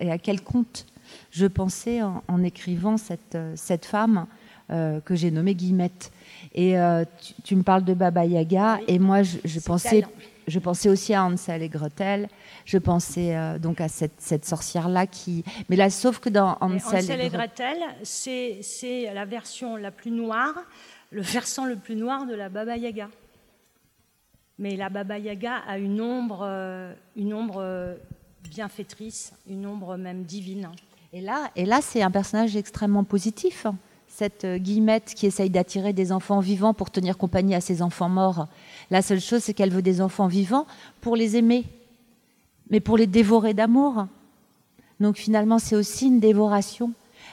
[SPEAKER 2] et à quel compte je pensais en, écrivant cette, cette femme euh, que j'ai nommée Guillemette. Et euh, tu, me parles de Baba Yaga et moi je, pensais je pensais aussi à Hansel et Gretel. Je pensais euh, donc à cette, cette sorcière-là qui. Mais là, sauf que dans
[SPEAKER 1] Hansel, et, Gretel, c'est la version la plus noire, le versant le plus noir de la Baba Yaga. Mais la Baba Yaga a une ombre, euh, une ombre euh, bienfaitrice, une ombre même divine.
[SPEAKER 2] Et là, et là c'est un personnage extrêmement positif. Cette euh, guillemette qui essaye d'attirer des enfants vivants pour tenir compagnie à ses enfants morts. La seule chose, c'est qu'elle veut des enfants vivants pour les aimer, mais pour les dévorer d'amour. Donc finalement, c'est aussi une dévoration.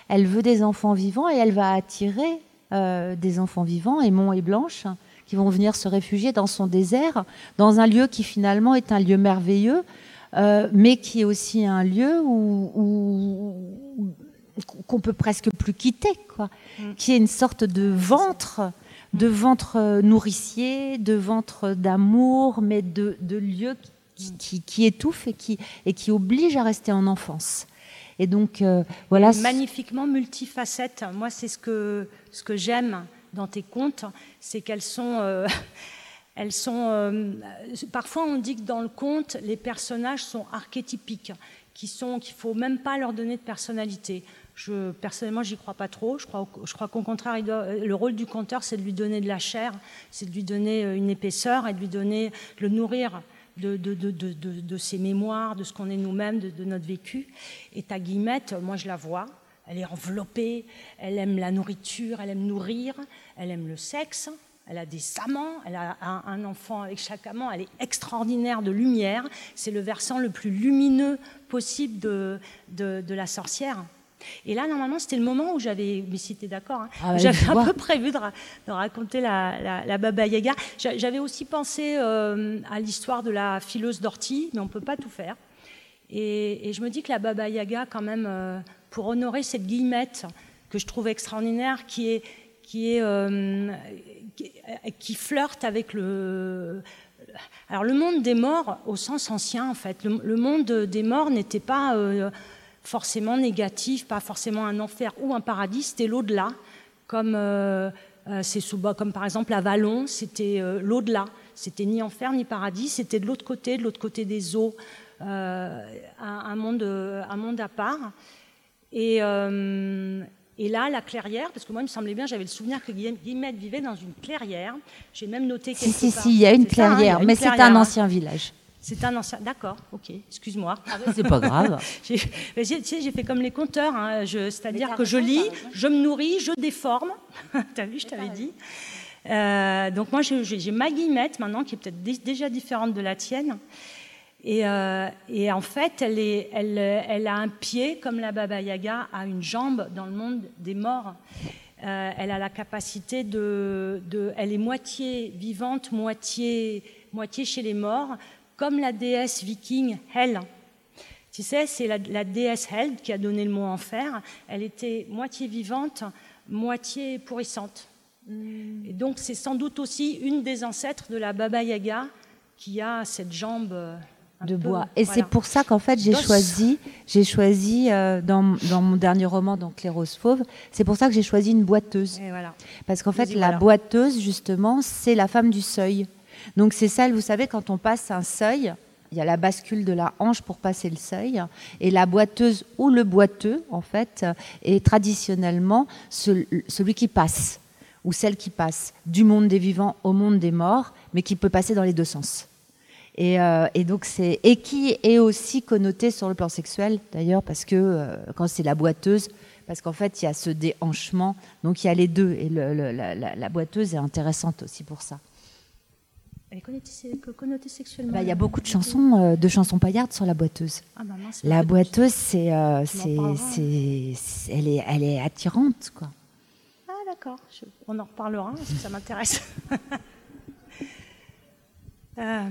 [SPEAKER 2] Elle veut des enfants vivants et elle va attirer euh, des enfants vivants, aimants et blanches, qui vont venir se réfugier dans son désert, dans un lieu qui finalement est un lieu merveilleux, euh, mais qui est aussi un lieu où, qu'on peut presque plus quitter, quoi, mm. qui est une sorte de ventre, de ventre euh, nourricier, de ventre d'amour, mais de, de lieu qui, qui, étouffe et qui, et qui oblige à rester en enfance. Et donc, euh, voilà.
[SPEAKER 1] Magnifiquement multifacette. Moi, c'est ce que, ce que j'aime dans tes contes, c'est qu'elles sont. Euh, elles sont euh, parfois, on dit que dans le conte, les personnages sont archétypiques, qui sont, qu'il faut même pas leur donner de personnalité. Je, personnellement, j'y crois pas trop. Je crois, qu'au contraire, le rôle du conteur, c'est de lui donner de la chair, c'est de lui donner une épaisseur et de lui donner, le nourrir de, de, ses mémoires, de ce qu'on est nous-mêmes, de, notre vécu. Et ta guillemette, moi je la vois, elle est enveloppée, elle aime la nourriture, elle aime nourrir, elle aime le sexe, elle a des amants, elle a un, enfant avec chaque amant, elle est extraordinaire de lumière, c'est le versant le plus lumineux possible de la sorcière. Et là, normalement, c'était le moment où j'avais, mais si tu es d'accord, hein, ah j'avais un peu prévu de, raconter la, Baba Yaga. J'avais aussi pensé euh, à l'histoire de la fileuse d'ortie, mais on ne peut pas tout faire. Et, je me dis que la Baba Yaga, quand même, euh, pour honorer cette guillemette que je trouve extraordinaire, qui est, qui est, euh, qui, flirte avec le, alors le monde des morts au sens ancien en fait. Le, monde des morts n'était pas forcément négatif, pas forcément un enfer ou un paradis, c'était l'au-delà, comme, euh, euh, sous, comme par exemple Avalon, c'était euh, l'au-delà, c'était ni enfer ni paradis, c'était de l'autre côté, de l'autre côté des eaux, un, monde, un monde à part. Et, et là, la clairière, parce que moi, il me semblait bien, j'avais le souvenir que Guillemette vivait dans une clairière. J'ai même noté quelque
[SPEAKER 2] Si, si, si, il y a une hein, clairière, mais c'est un ancien village.
[SPEAKER 1] C'est un ancien. D'accord, ok, excuse-moi.
[SPEAKER 2] Ah c'est pas grave.
[SPEAKER 1] j'ai, j'ai fait comme les compteurs, hein, c'est-à-dire que je lis, je me nourris, je déforme. T'as vu, je t'avais dit. Euh, donc moi, j'ai, ma guillemette maintenant, qui est peut-être déjà différente de la tienne. Et, euh, en fait, elle, est, elle, elle, a un pied, comme la Baba Yaga a une jambe dans le monde des morts. Euh, elle a la capacité de, de, Elle est moitié vivante, moitié, moitié chez les morts comme la déesse viking Hel. Tu sais, c'est la, déesse Hel qui a donné le mot enfer. Elle était moitié vivante, moitié pourrissante. Hmm. Et donc, c'est sans doute aussi une des ancêtres de la Baba Yaga qui a cette jambe euh,
[SPEAKER 2] de bois. Et c'est pour ça qu'en fait j'ai choisi, j'ai choisi euh, dans, dans, mon dernier roman, donc Les Roses Fauves, c'est pour ça que j'ai choisi une boiteuse. Parce qu'en fait la boiteuse justement, c'est la femme du seuil. Donc c'est celle, vous savez, quand on passe un seuil, il y a la bascule de la hanche pour passer le seuil, et la boiteuse ou le boiteux, en fait, est traditionnellement celui qui passe, ou celle qui passe du monde des vivants au monde des morts, mais qui peut passer dans les deux sens. Et, euh, donc c'est et qui est aussi connoté sur le plan sexuel d'ailleurs parce que euh, quand c'est la boiteuse parce qu'en fait il y a ce déhanchement donc il y a les deux et la boiteuse est intéressante aussi pour ça.
[SPEAKER 1] Elle est connotée, sexuellement.
[SPEAKER 2] Bah, il y a beaucoup de chansons, euh, de chansons paillardes sur la boiteuse. Ah, bah, la boiteuse, c'est, euh, c'est, elle est, elle est attirante, quoi.
[SPEAKER 1] Ah d'accord. On en reparlera parce que ça m'intéresse. euh,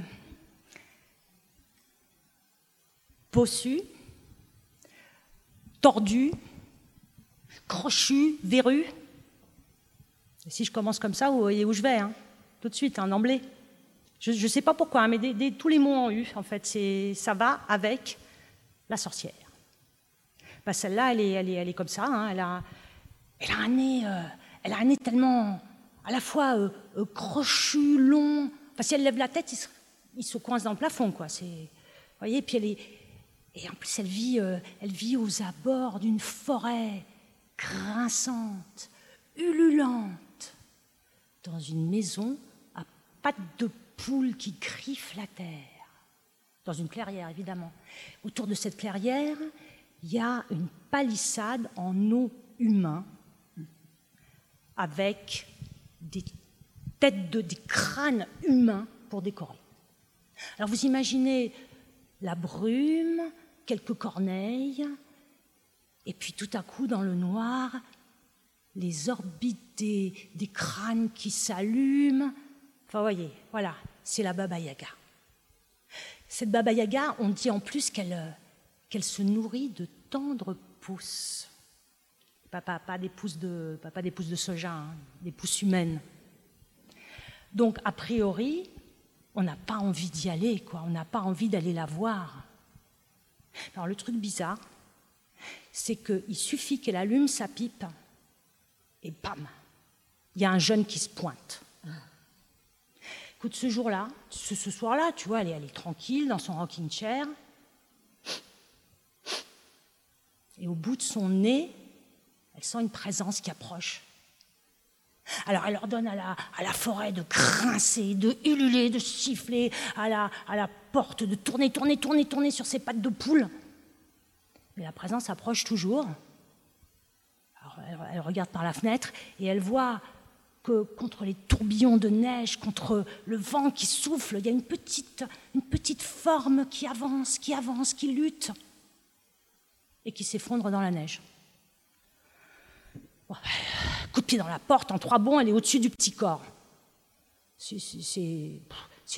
[SPEAKER 1] tordu, crochu, verru. Et si je commence comme ça, vous voyez où je vais, hein tout de suite, un hein, d'emblée. Je ne sais pas pourquoi, mais tous les mots ont eu, en fait, ça va avec la sorcière. Bah, celle-là, elle est, comme ça. Hein, elle, a, elle, a un nez, euh, elle a un nez tellement à la fois euh, euh, crochu, long. Enfin, si elle lève la tête, il se, coince dans le plafond, quoi. Vous voyez, puis elle est, et en plus, elle vit, elle vit aux abords d'une forêt grinçante, ululante, dans une maison à pattes de qui griffe la terre, dans une clairière évidemment. Autour de cette clairière, il y a une palissade en eau humain. avec des têtes de crânes humains pour décorer. Alors vous imaginez la brume, quelques corneilles, et puis tout à coup dans le noir, les orbites des, des crânes qui s'allument. Enfin, voyez, voilà, c'est la Baba Yaga. Cette Baba Yaga, on dit en plus qu'elle qu'elle se nourrit de tendres pousses. Pas, pas, des pousses de, pas, des pousses de soja, hein, des pousses humaines. Donc, a priori, on n'a pas envie d'y aller, quoi. On n'a pas envie d'aller la voir. Alors, le truc bizarre, c'est qu'il suffit qu'elle allume sa pipe et bam, il y a un jeune qui se pointe. Écoute, ce jour-là, ce, soir-là, tu vois, elle est, tranquille dans son rocking chair. Et au bout de son nez, elle sent une présence qui approche. Alors elle ordonne à la, à la forêt de grincer, de ululer, de siffler, à la, à la porte de tourner, tourner, tourner, tourner sur ses pattes de poule. Mais la présence approche toujours. Alors, elle, regarde par la fenêtre et elle voit que contre les tourbillons de neige, contre le vent qui souffle, il y a une petite, une petite forme qui avance, qui avance, qui lutte et qui s'effondre dans la neige. Coup de pied dans la porte, en trois bonds, elle est au-dessus du petit corps. C'est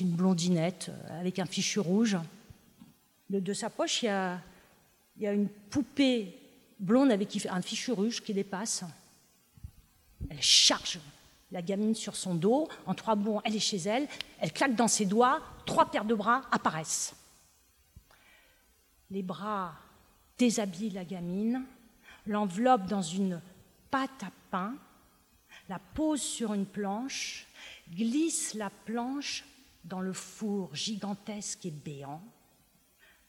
[SPEAKER 1] une blondinette euh, avec un fichu rouge. De, sa poche, il y, a, il y a une poupée blonde avec un fichu rouge qui dépasse. Elle charge la gamine sur son dos, en trois bonds, elle est chez elle, elle claque dans ses doigts, trois paires de bras apparaissent. Les bras déshabillent la gamine, l'enveloppent dans une pâte à pain, la pose sur une planche, glisse la planche dans le four gigantesque et béant,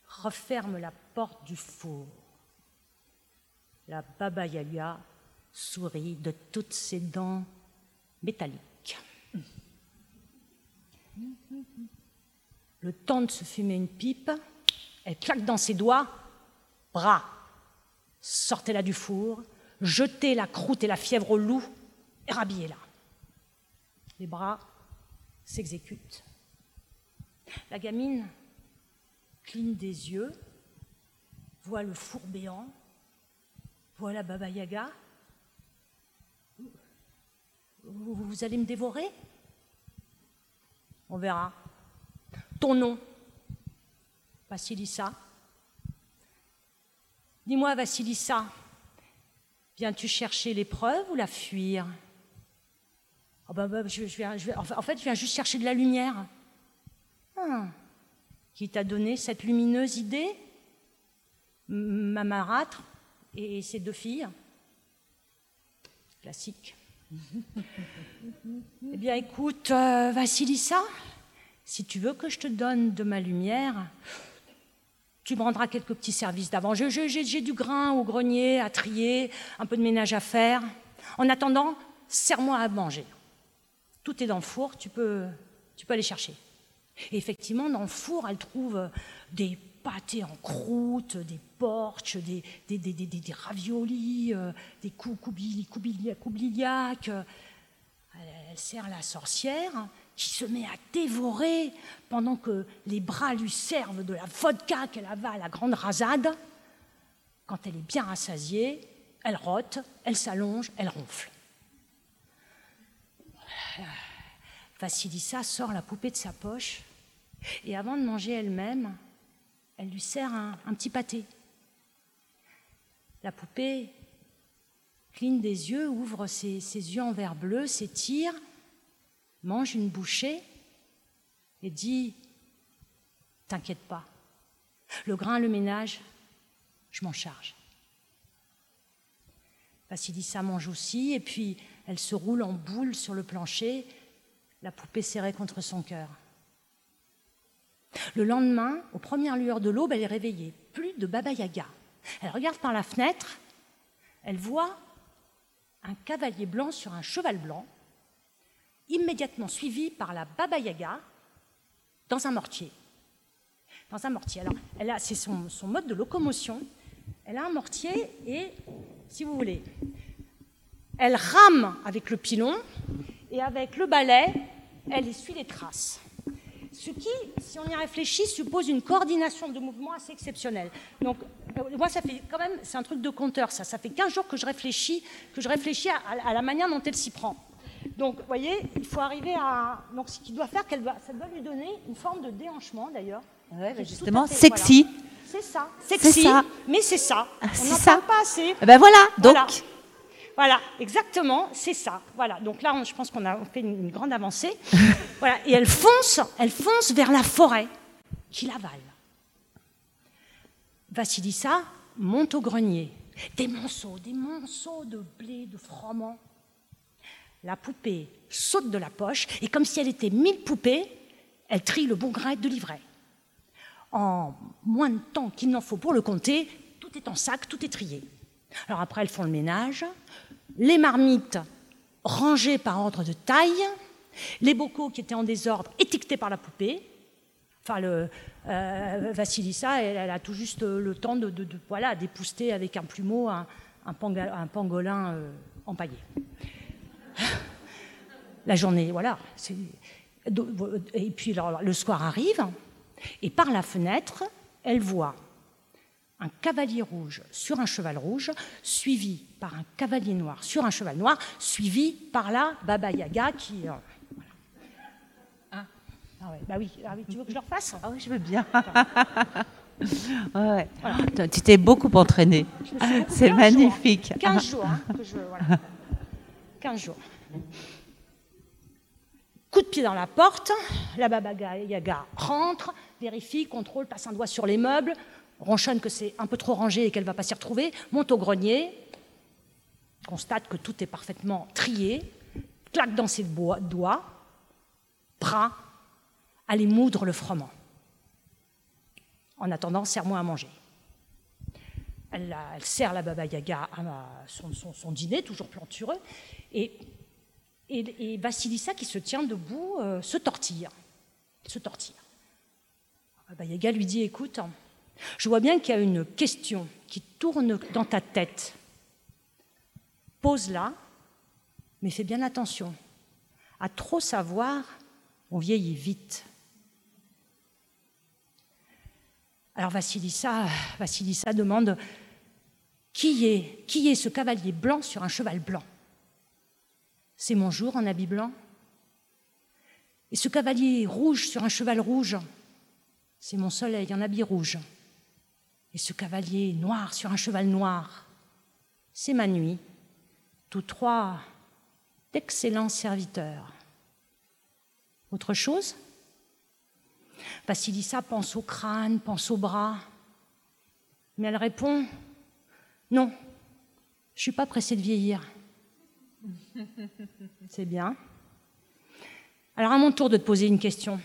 [SPEAKER 1] referme la porte du four. La Baba Yaga sourit de toutes ses dents métalliques. Le temps de se fumer une pipe, elle claque dans ses doigts, bras, sortez-la du four, jetez la croûte et la fièvre au loup et rhabillez-la. Les bras s'exécutent. La gamine cligne des yeux, voit le four béant, voit la Baba Yaga. Vous allez me dévorer On verra. Ton nom Vassilissa. Dis-moi, Vassilissa, viens-tu chercher l'épreuve ou la fuir? Oh ben, je, je En fait, je viens juste chercher de la lumière. Ah. Qui t'a donné cette lumineuse idée? Ma marâtre et ses deux filles Classique. eh bien, écoute, euh, Vassilissa, si tu veux que je te donne de ma lumière, tu me rendras quelques petits services d'avant. J'ai du grain au grenier à trier, un peu de ménage à faire. En attendant, serre-moi à manger. Tout est dans le four, tu peux, tu peux aller chercher. Et effectivement, dans le four, elle trouve des pâtés en croûte, des porches, des, des, des, des raviolis, euh, des koubliacs. Elle sert la sorcière qui se met à dévorer pendant que les bras lui servent de la vodka qu'elle avale à la grande rasade. Quand elle est bien rassasiée, elle rote, elle s'allonge, elle ronfle. Vassilissa sort la poupée de sa poche et avant de manger elle-même, elle lui sert un, petit pâté. La poupée cligne des yeux, ouvre ses, yeux en verre bleu, s'étire mange une bouchée et dit T'inquiète pas, le grain, le ménage, je m'en charge. Vassilissa mange aussi, et puis elle se roule en boule sur le plancher, la poupée serrée contre son cœur. Le lendemain, aux premières lueurs de l'aube, elle est réveillée. Plus de Baba Yaga. Elle regarde par la fenêtre, elle voit un cavalier blanc sur un cheval blanc immédiatement suivie par la Baba Yaga dans un mortier. Dans un mortier. Alors, elle a, c'est son, son mode de locomotion. Elle a un mortier et, si vous voulez, elle rame avec le pilon et avec le balai, elle essuie les traces. Ce qui, si on y réfléchit, suppose une coordination de mouvements assez exceptionnelle. Donc, euh, moi, ça fait quand même, c'est un truc de compteur, ça. Ça fait 15 jours que je réfléchis, que je réfléchis à, la manière dont elle s'y prend. Donc, vous voyez, il faut arriver à. Donc, ce qu'il doit faire, qu'elle doit, ça doit lui donner une forme de déhanchement, d'ailleurs.
[SPEAKER 2] Ouais, justement, sexy.
[SPEAKER 1] C'est ça, sexy. Ça. Mais c'est ça. Ah, on n'en parle pas assez.
[SPEAKER 2] Eh ben voilà, donc.
[SPEAKER 1] Voilà, exactement, c'est ça. Voilà, donc là, je pense qu'on a fait une, grande avancée. voilà, et elle fonce, elle fonce vers la forêt qui l'avale. Vassilissa monte au grenier. Des monceaux, des monceaux de blé, de froment. La poupée saute de la poche et comme si elle était mille poupées, elle trie le bon grain de livret. En moins de temps qu'il n'en faut pour le compter, tout est en sac, tout est trié. Alors après, elles font le ménage, les marmites rangées par ordre de taille, les bocaux qui étaient en désordre étiquetés par la poupée. Enfin, le, euh, Vassilissa, elle, a tout juste le temps de, voilà, d'épouster avec un plumeau un, pangolin euh, empaillé. La journée, voilà. Et puis le soir arrive, et par la fenêtre, elle voit un cavalier rouge sur un cheval rouge, suivi par un cavalier noir sur un cheval noir, suivi par la Baba Yaga qui. Euh, ah. ah, ouais, bah oui. Ah oui, tu veux que je le refasse
[SPEAKER 2] Ah oui, je veux bien. ouais. Tu t'es beaucoup entraîné. C'est magnifique.
[SPEAKER 1] 15 jours. Hein, que je, voilà. 15 jours. Coup de pied dans la porte, la Baba Yaga rentre, vérifie, contrôle, passe un doigt sur les meubles, ronchonne que c'est un peu trop rangé et qu'elle ne va pas s'y retrouver, monte au grenier, constate que tout est parfaitement trié, claque dans ses doigts, bras, aller moudre le froment. En attendant, serre-moi à manger. Elle, sert la Baba Yaga à son, dîner, toujours plantureux, et, et, Vassilissa, qui se tient debout, euh, se tortille. Se tortille. Baba Yaga lui dit Écoute, je vois bien qu'il y a une question qui tourne dans ta tête. Pose-la, mais fais bien attention. À trop savoir, on vieillit vite. Alors Vassilissa, Vassilissa demande qui est, qui est ce cavalier blanc sur un cheval blanc? C'est mon jour en habit blanc? Et ce cavalier rouge sur un cheval rouge? C'est mon soleil en habit rouge et ce cavalier noir sur un cheval noir. C'est ma nuit, tous trois d'excellents serviteurs. Autre chose? Vassilissa pense au crâne, pense au bras, mais elle répond Non, je ne suis pas pressée de vieillir. C'est bien. Alors à mon tour de te poser une question.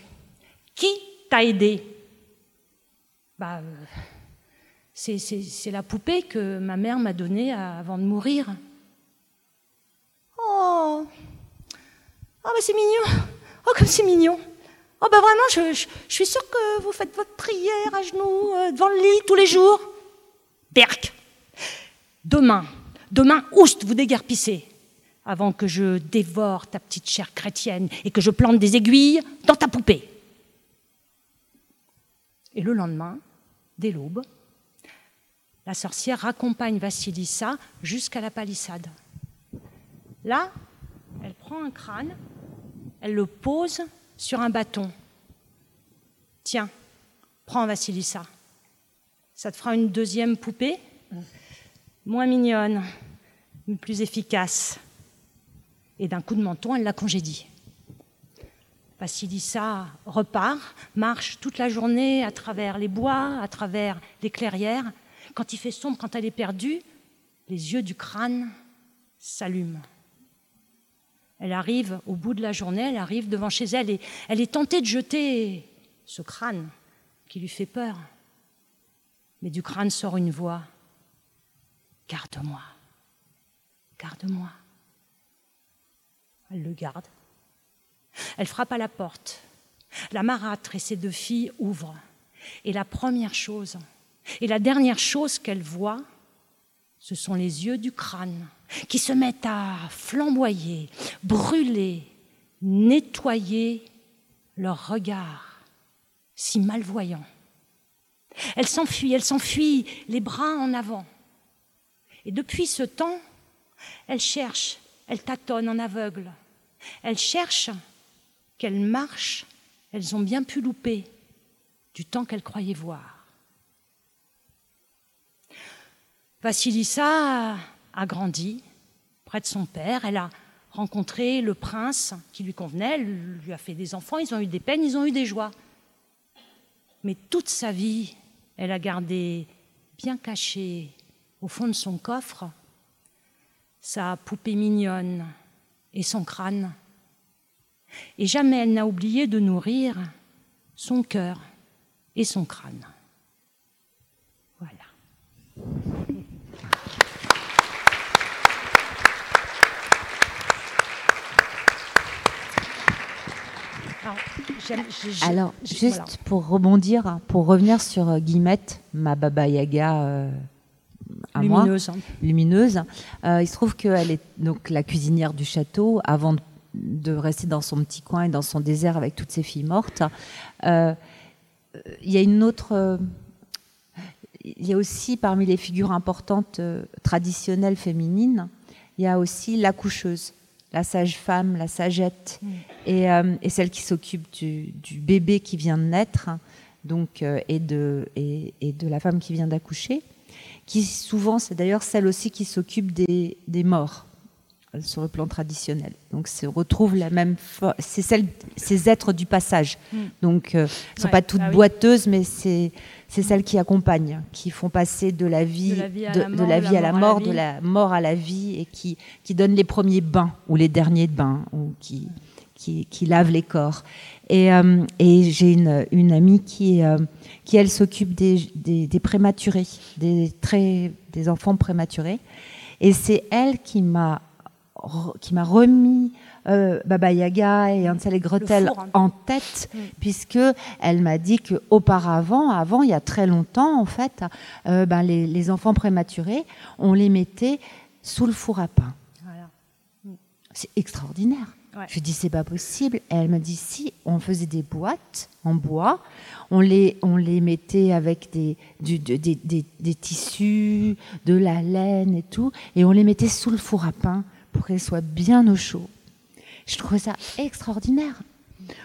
[SPEAKER 1] Qui t'a aidé? Bah, euh, c'est la poupée que ma mère m'a donnée avant de mourir. Oh, oh bah c'est mignon. Oh, comme c'est mignon. Oh, bah vraiment, je, suis sûre que vous faites votre prière à genoux euh, devant le lit tous les jours. Berk. Demain, demain, oust, vous déguerpissez avant que je dévore ta petite chair chrétienne et que je plante des aiguilles dans ta poupée. Et le lendemain, dès l'aube, la sorcière raccompagne Vassilissa jusqu'à la palissade. Là, elle prend un crâne, elle le pose sur un bâton. Tiens, prends Vassilissa. Ça te fera une deuxième poupée, moins mignonne, mais plus efficace. Et d'un coup de menton, elle la congédie. Vassilissa repart, marche toute la journée à travers les bois, à travers les clairières, quand il fait sombre, quand elle est perdue, les yeux du crâne s'allument. Elle arrive au bout de la journée, elle arrive devant chez elle et elle est tentée de jeter ce crâne qui lui fait peur. Mais du crâne sort une voix. Garde-moi, garde-moi. Elle le garde. Elle frappe à la porte. La marâtre et ses deux filles ouvrent. Et la première chose et la dernière chose qu'elle voit, ce sont les yeux du crâne qui se mettent à flamboyer, brûler, nettoyer leur regard si malvoyant. Elle s'enfuit, elle s'enfuit les bras en avant. Et depuis ce temps, elle cherche, elle tâtonne en aveugle. Elle cherche qu'elle marche, elles ont bien pu louper du temps qu'elle croyait voir. Vassilissa a grandi près de son père, elle a rencontré le prince qui lui convenait, elle lui a fait des enfants, ils ont eu des peines, ils ont eu des joies. Mais toute sa vie, elle a gardé bien caché au fond de son coffre sa poupée mignonne et son crâne. Et jamais elle n'a oublié de nourrir son cœur et son crâne. Voilà.
[SPEAKER 2] Alors, juste pour rebondir, pour revenir sur euh, Guillemette, ma baba Yaga euh, à
[SPEAKER 1] lumineuse.
[SPEAKER 2] Moi, lumineuse. Euh, il se trouve qu'elle est donc la cuisinière du château avant de, rester dans son petit coin et dans son désert avec toutes ses filles mortes. il y a une autre. il y a aussi parmi les figures importantes traditionnelles féminines, il y a aussi l'accoucheuse la sage-femme, la sagette, mm. euh, et, celle qui s'occupe du, bébé qui vient de naître, donc, euh, et, de, et, de la femme qui vient d'accoucher, qui souvent, c'est d'ailleurs celle aussi qui s'occupe des, morts sur le plan traditionnel. Donc, se retrouve la même, c'est celle, ces êtres du passage. Mm. Donc, elles ne sont pas toutes ah boiteuses, mais c'est c'est celles qui accompagnent, qui font passer de la vie, de la vie à, la, mort, de la mort à la vie, et qui, qui donnent les premiers bains ou les derniers bains, ou qui, qui, qui lavent les corps. Et, euh, et j'ai une, une, amie qui, euh, qui elle, s'occupe des, des, des, prématurés, des, très, des enfants prématurés. Et c'est elle qui m'a qui m'a remis euh, Baba Yaga et Hansel et Gretel en tête, mm. puisque elle m'a dit que auparavant, avant, il y a très longtemps, en fait, euh, ben, les, enfants prématurés, on les mettait sous le four à pain. Mm. C'est extraordinaire. Je dis c'est pas possible. Et elle me dit si on faisait des boîtes en bois, on les on les mettait avec des du, des, des, des, tissus, de la laine et tout, et on les mettait sous le four à pain pour qu'elles soient bien au chaud. Je trouvais ça extraordinaire.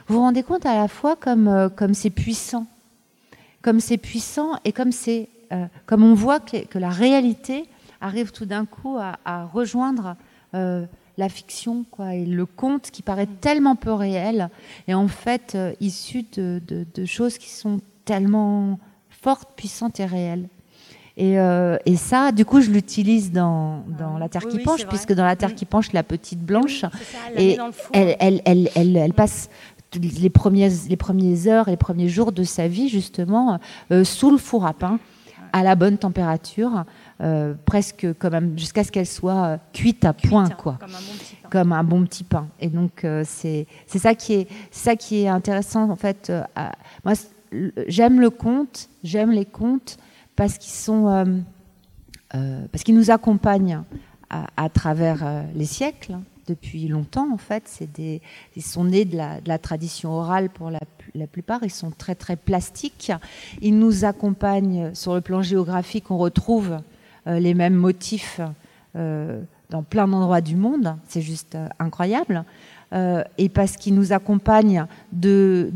[SPEAKER 2] Vous vous rendez compte à la fois comme euh, comme c'est puissant, comme c'est puissant et comme c'est euh, comme on voit que, la réalité arrive tout d'un coup à, rejoindre euh, la fiction quoi et le conte qui paraît tellement peu réel et en fait issu de, de, choses qui sont tellement fortes, puissantes et réelles. Euh, et, ça, du coup, je l'utilise dans, dans La Terre qui penche, puisque dans La Terre qui penche, la petite blanche, et elle, elle, elle, elle, elle passe les premières, les premières heures, les premiers jours de sa vie, justement, euh, sous le four à pain, à la bonne température, euh, presque comme jusqu'à ce qu'elle soit cuite à point, quoi. Comme un, bon petit pain. Et donc, c'est ça, qui est, ça qui est intéressant, en fait. moi, j'aime le conte, j'aime les contes, parce qu'ils sont, euh, euh, parce qu'ils nous accompagnent à, travers euh, les siècles, hein, depuis longtemps en fait. C'est des, ils sont nés de la, tradition orale pour la, plupart. Ils sont très très plastiques. Ils nous accompagnent sur le plan géographique. On retrouve les mêmes motifs dans plein d'endroits du monde. C'est juste incroyable. et parce qu'ils nous accompagnent de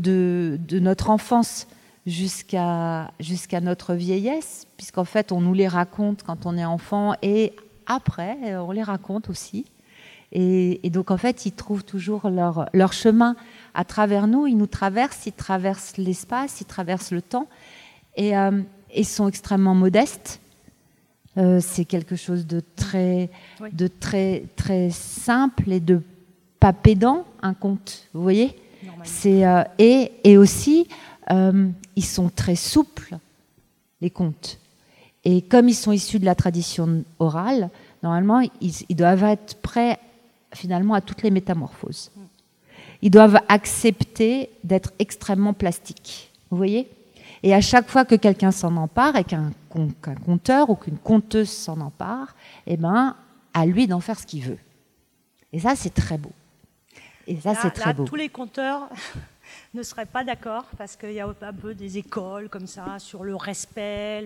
[SPEAKER 2] notre enfance jusqu'à jusqu'à notre vieillesse, puisqu'en fait on nous les raconte quand on est enfant et après euh, on les raconte aussi. Et, donc en fait ils trouvent toujours leur, leur chemin à travers nous, ils nous traversent, ils traversent l'espace, ils traversent le temps et euh, ils sont extrêmement modestes. Euh, c'est quelque chose de très, de très, très simple et de pas pédant, un conte, vous voyez? C'est et, et aussi euh, ils sont très souples, les contes. Et comme ils sont issus de la tradition orale, normalement, ils, doivent être prêts finalement à toutes les métamorphoses. Ils doivent accepter d'être extrêmement plastiques. Vous voyez? Et à chaque fois que quelqu'un s'en empare, et qu'un conteur ou qu'une conteuse s'en empare, eh ben, à lui d'en faire ce qu'il veut. Et ça, c'est très beau. Et ça, c'est très beau.
[SPEAKER 1] Tous les conteurs ne seraient pas d'accord parce qu'il y a un peu des écoles comme ça sur le respect,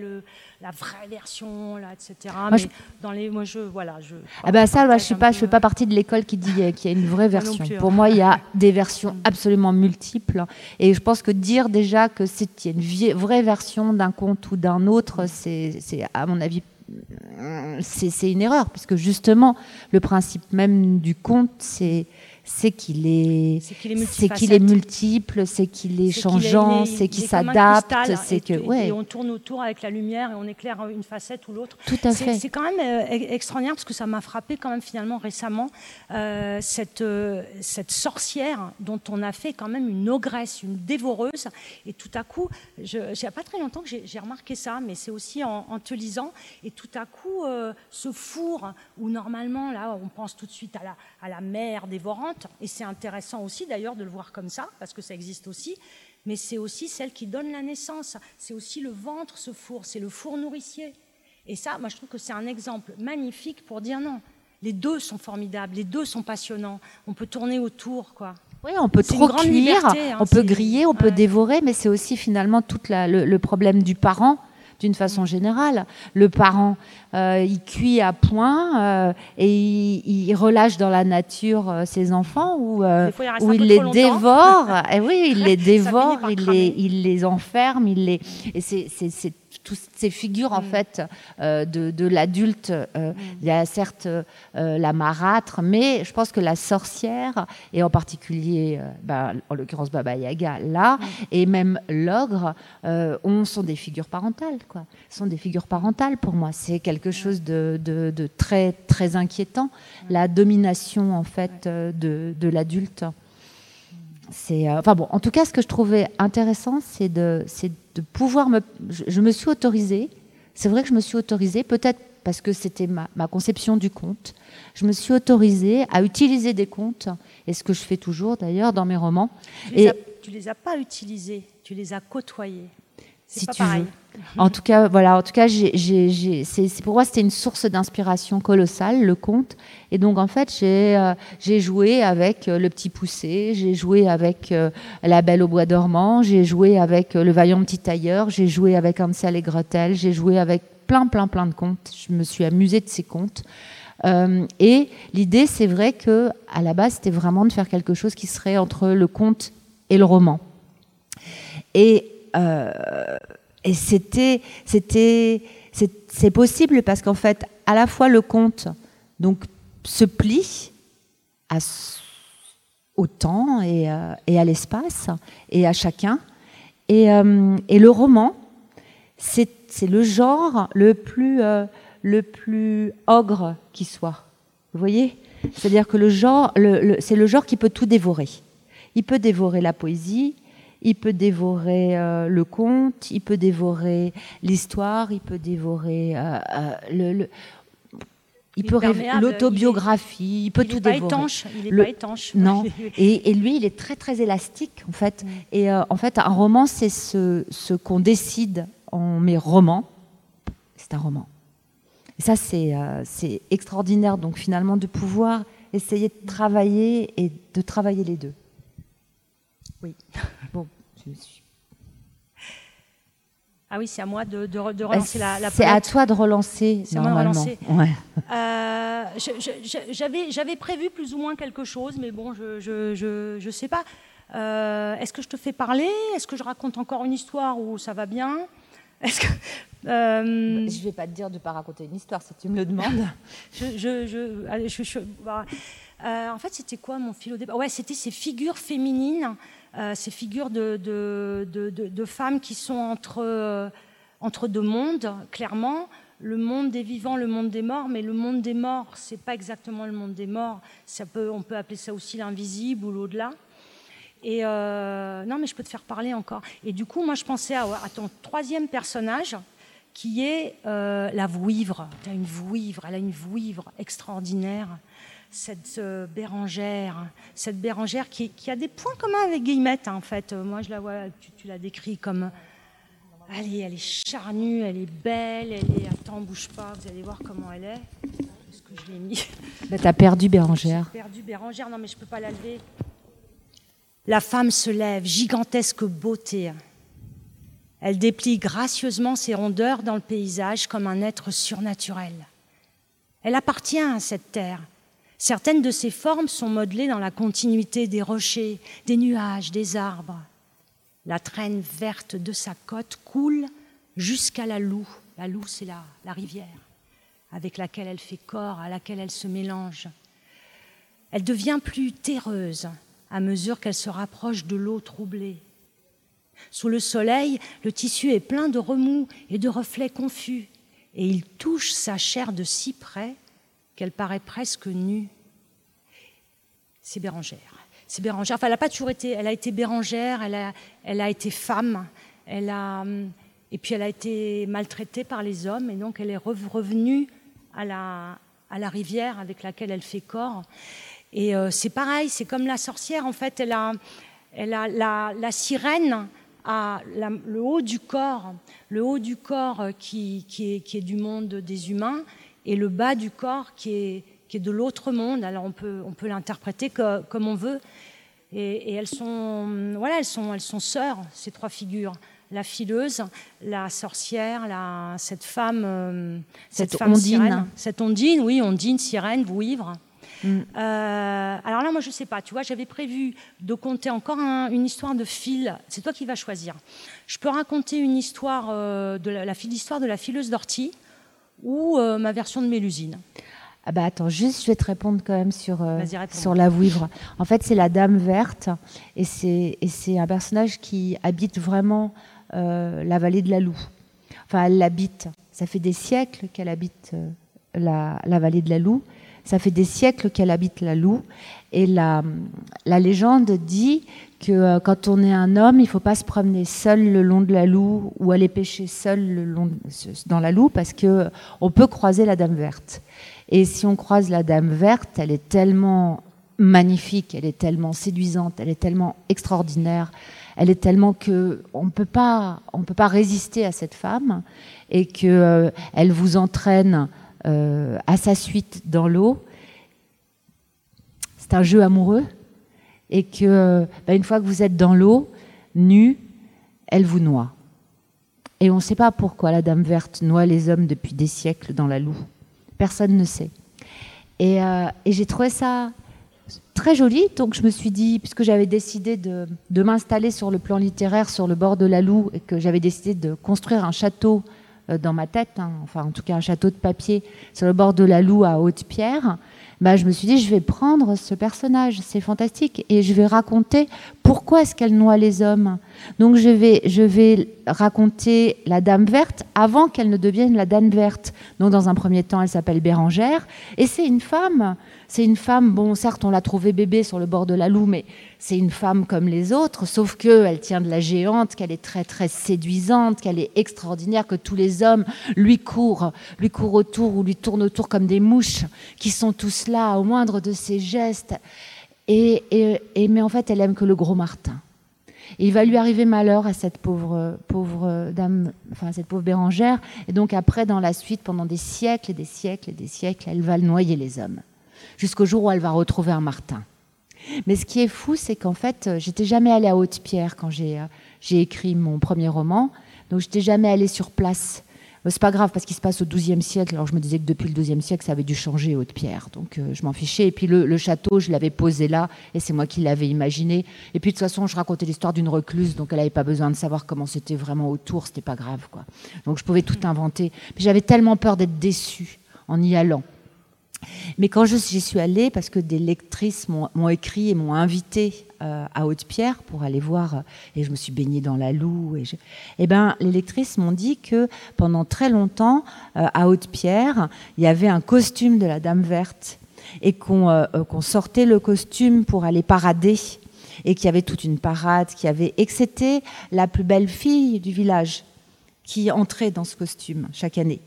[SPEAKER 1] la vraie version, là, etc. Moi, Mais je... dans les, moi, je, voilà, je.
[SPEAKER 2] Ah ben ça, je suis pas, je fais pas partie de l'école qui dit qu'il y a une vraie version. Pour moi, il y a des versions absolument multiples, et je pense que dire déjà que c'est une vraie version d'un conte ou d'un autre, c'est, à mon avis c'est une erreur, parce que justement, le principe même du conte, c'est c'est qu'il est, c'est qu'il est, multiple, c'est qu'il est, changeant, c'est qu'il s'adapte, c'est que
[SPEAKER 1] ouais. Et on tourne autour avec la lumière et on éclaire une facette ou l'autre.
[SPEAKER 2] Tout à fait.
[SPEAKER 1] C'est quand même euh, extraordinaire parce que ça m'a frappé quand même finalement récemment euh, cette euh, cette sorcière dont on a fait quand même une ogresse, une dévoreuse. Et tout à coup, je, il n'y a pas très longtemps que j'ai remarqué ça, mais c'est aussi en, te lisant. Et tout à coup, ce four où normalement là, on pense tout de suite à la à la mère dévorante et c'est intéressant aussi d'ailleurs de le voir comme ça, parce que ça existe aussi, mais c'est aussi celle qui donne la naissance, c'est aussi le ventre, ce four, c'est le four nourricier. Et ça, moi je trouve que c'est un exemple magnifique pour dire non, les deux sont formidables, les deux sont passionnants, on peut tourner autour, quoi.
[SPEAKER 2] Oui, on peut trop cuire, hein, on peut griller, on peut dévorer, mais c'est aussi finalement tout le, problème du parent d'une façon générale. Le parent, euh, il cuit à point euh, et il, relâche dans la nature euh, ses enfants ou, il, les dévore. et eh oui, il les dévore, il les, il les enferme, il les. Et c'est toutes ces figures en mm. fait euh, de, l'adulte. Euh, mm. Il y a certes euh, la marâtre, mais je pense que la sorcière, et en particulier, bah, en l'occurrence Baba Yaga, là, mm. et même l'ogre, on, sont des figures parentales. Quoi. sont des figures parentales pour moi. C'est quelque chose de, de, très, très inquiétant, la domination en fait de, de l'adulte. C'est, enfin bon, en tout cas, ce que je trouvais intéressant, c'est de, de pouvoir me... Je, me suis autorisée, c'est vrai que je me suis autorisée, peut-être parce que c'était ma, conception du conte, je me suis autorisée à utiliser des contes, et ce que je fais toujours d'ailleurs dans mes romans.
[SPEAKER 1] Tu les, et, as, tu les as pas utilisés, tu les as côtoyés.
[SPEAKER 2] Si pas tu pareil. veux. En tout cas, voilà. En tout cas, c'est pour moi c'était une source d'inspiration colossale le conte. Et donc en fait, j'ai euh, joué avec euh, le petit poussé, j'ai joué avec euh, la Belle au bois dormant, j'ai joué avec le vaillant petit tailleur, j'ai joué avec Hansel et Gretel, j'ai joué avec plein plein plein de contes. Je me suis amusée de ces contes. et l'idée, c'est vrai que à la base, c'était vraiment de faire quelque chose qui serait entre le conte et le roman. Et et c'était, c'était, c'est possible parce qu'en fait, à la fois le conte donc se plie au temps et, euh, et à l'espace et à chacun, et, euh, le roman, c'est, le genre le plus, euh, le plus ogre qui soit. Vous voyez? C'est-à-dire que le genre, c'est le genre qui peut tout dévorer. Il peut dévorer la poésie, il peut dévorer euh, le conte, il peut dévorer l'histoire, il peut dévorer euh, euh, le, il, peut l'autobiographie, il, peut tout dévorer.
[SPEAKER 1] Étanche, il n'est pas étanche.
[SPEAKER 2] Non. et, lui, il est très très élastique en fait. Mm. Et en fait, un roman, c'est ce, ce qu'on décide en mes romans. C'est un roman. Et ça, c'est c'est extraordinaire. Donc finalement, de pouvoir essayer de travailler et de travailler les deux.
[SPEAKER 1] Oui. Bon, je suis. Ah oui, c'est à moi de, de, relancer la, la
[SPEAKER 2] C'est à toi de relancer. C'est moi de relancer. Ouais.
[SPEAKER 1] Euh, J'avais prévu plus ou moins quelque chose, mais bon, je ne je, je, sais pas. Euh, Est-ce que je te fais parler? Est-ce que je raconte encore une histoire où ça va bien? Est-ce que
[SPEAKER 2] euh... Je vais pas te dire de pas raconter une histoire si tu me le demandes.
[SPEAKER 1] je, je, je, bah, euh, en fait, c'était quoi mon fil au départ Ouais, c'était ces figures féminines ces figures de, femmes qui sont entre, euh, entre deux mondes, clairement. Le monde des vivants, le monde des morts, mais le monde des morts, c'est pas exactement le monde des morts. Ça peut, on peut appeler ça aussi l'invisible ou l'au-delà. Et euh, non, mais je peux te faire parler encore. Et du coup, moi, je pensais à, ton troisième personnage, qui est la vouivre. Tu as une vouivre, elle a une vouivre extraordinaire cette euh, Bérangère, cette Bérangère qui, a des points communs avec Guillemette, hein, en fait. Euh, moi, je la vois, tu, la décris comme. Allez, elle est charnue, elle est belle, elle est. Attends, bouge pas, vous allez voir comment elle est. est-ce que je l'ai mis
[SPEAKER 2] bah, T'as perdu Bérangère.
[SPEAKER 1] J'ai perdu Bérangère, non mais je peux pas la lever. La femme se lève, gigantesque beauté. Elle déplie gracieusement ses rondeurs dans le paysage comme un être surnaturel. Elle appartient à cette terre. Certaines de ses formes sont modelées dans la continuité des rochers, des nuages, des arbres. La traîne verte de sa côte coule jusqu'à la Loue. La Loue, c'est la, la rivière avec laquelle elle fait corps, à laquelle elle se mélange. Elle devient plus terreuse à mesure qu'elle se rapproche de l'eau troublée. Sous le soleil, le tissu est plein de remous et de reflets confus, et il touche sa chair de si près qu'elle paraît presque nue. C'est Bérangère. C'est Bérangère. Enfin, elle n'a pas toujours été. Elle a été Bérangère. Elle a, elle a été femme. Elle a, et puis elle a été maltraitée par les hommes, et donc elle est revenue à la, à la rivière avec laquelle elle fait corps. Et euh, c'est pareil, c'est comme la sorcière, en fait, elle a, elle a la, la sirène a le haut du corps, le haut du corps qui, qui, qui, est, du monde des humains et le bas du corps qui est, qui est de l'autre monde. Alors on peut, on peut l'interpréter comme on veut. Et, et, elles sont, voilà, elles sont, elles sont sœurs, ces trois figures la fileuse, la sorcière, la, cette femme, euh,
[SPEAKER 2] cette, femme ondine.
[SPEAKER 1] Sirène, cette ondine, oui, ondine, sirène, vouivre. Mm. Euh, alors là, moi, je ne sais pas. Tu vois, j'avais prévu de compter encore une histoire de fil. C'est toi qui vas choisir. Je peux raconter une histoire euh, de la, l'histoire de la fileuse d'ortie ou ma version de Mélusine.
[SPEAKER 2] Ah bah attends, juste, je vais te répondre quand même sur, sur la vouivre. En fait, c'est la Dame Verte et c'est, et c'est un personnage qui habite vraiment euh, la vallée de la Loue. Enfin, elle l'habite. Ça fait des siècles qu'elle habite euh, la, vallée de la Loue. Ça fait des siècles qu'elle habite la Loue. Et la, légende dit que euh, quand on est un homme, il ne faut pas se promener seul le long de la Loue ou aller pêcher seul dans la Loue parce que on peut croiser la Dame verte. Et si on croise la Dame verte, elle est tellement magnifique, elle est tellement séduisante, elle est tellement extraordinaire, elle est tellement que on peut pas, peut pas résister à cette femme et que euh, elle vous entraîne à sa suite dans l'eau. C'est un jeu amoureux et que bah, une fois que vous êtes dans l'eau, nu, elle vous noie. Et on ne sait pas pourquoi la Dame verte noie les hommes depuis des siècles dans la loue. Personne ne sait. Et, euh, et j'ai trouvé ça très jolie. Donc je me suis dit, puisque j'avais décidé de, m'installer sur le plan littéraire sur le bord de la Loue et que j'avais décidé de construire un château euh, dans ma tête, hein, enfin en tout cas un château de papier sur le bord de la Loue à Haute-Pierre, bah, je me suis dit, je vais prendre ce personnage, c'est fantastique, et je vais raconter pourquoi est-ce qu'elle noie les hommes. Donc je vais, je vais raconter la Dame verte avant qu'elle ne devienne la Dame verte. Donc dans un premier temps, elle s'appelle Bérangère, et c'est une femme c'est une femme, bon, certes, on l'a trouvée bébé sur le bord de la Loue, mais c'est une femme comme les autres, sauf qu'elle tient de la géante, qu'elle est très, très séduisante, qu'elle est extraordinaire, que tous les hommes lui courent, lui courent autour ou lui tournent autour comme des mouches, qui sont tous là au moindre de ses gestes. Et, et, mais en fait, elle aime que le gros Martin. Et il va lui arriver malheur à cette pauvre, pauvre dame, enfin cette pauvre Bérangère. Et donc après, dans la suite, pendant des siècles et des siècles et des siècles, elle va noyer les hommes jusqu'au jour où elle va retrouver un Martin. Mais ce qui est fou, c'est qu'en fait, euh, j'étais jamais allée à Haute-Pierre quand j'ai euh, écrit mon premier roman, donc j'étais jamais allée sur place. Euh, c'est pas grave parce qu'il se passe au XIIe siècle. Alors je me disais que depuis le XIIe siècle, ça avait dû changer Haute-Pierre, donc je m'en fichais. Et puis le, château, je l'avais posé là, et c'est moi qui l'avais imaginé. Et puis de toute façon, je racontais l'histoire d'une recluse, donc elle n'avait pas besoin de savoir comment c'était vraiment autour. C'était pas grave, quoi. Donc je pouvais tout inventer. Mais j'avais tellement peur d'être déçue en y allant. Mais quand j'y suis allée, parce que des lectrices m'ont écrit et m'ont invité euh, à Haute-Pierre pour aller voir, et je me suis baignée dans la Loue, et, eh ben, les lectrices m'ont dit que pendant très longtemps, euh, à Haute-Pierre, il y avait un costume de la Dame Verte, et qu'on euh, sortait le costume pour aller parader, et qu'il y avait toute une parade, qui avait, et que c'était la plus belle fille du village qui entrait dans ce costume chaque année.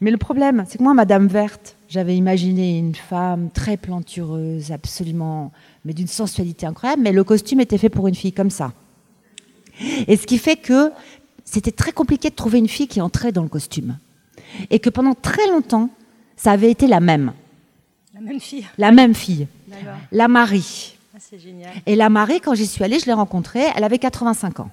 [SPEAKER 2] Mais le problème, c'est que moi, Madame Verte, j'avais imaginé une femme très plantureuse, absolument, mais d'une sensualité incroyable, mais le costume était fait pour une fille comme ça. Et ce qui fait que c'était très compliqué de trouver une fille qui entrait dans le costume. Et que pendant très longtemps, ça avait été la même.
[SPEAKER 1] La même fille.
[SPEAKER 2] La même fille. La Marie.
[SPEAKER 1] Ah, c'est génial.
[SPEAKER 2] Et la Marie, quand j'y suis allée, je l'ai rencontrée, elle avait 85 ans.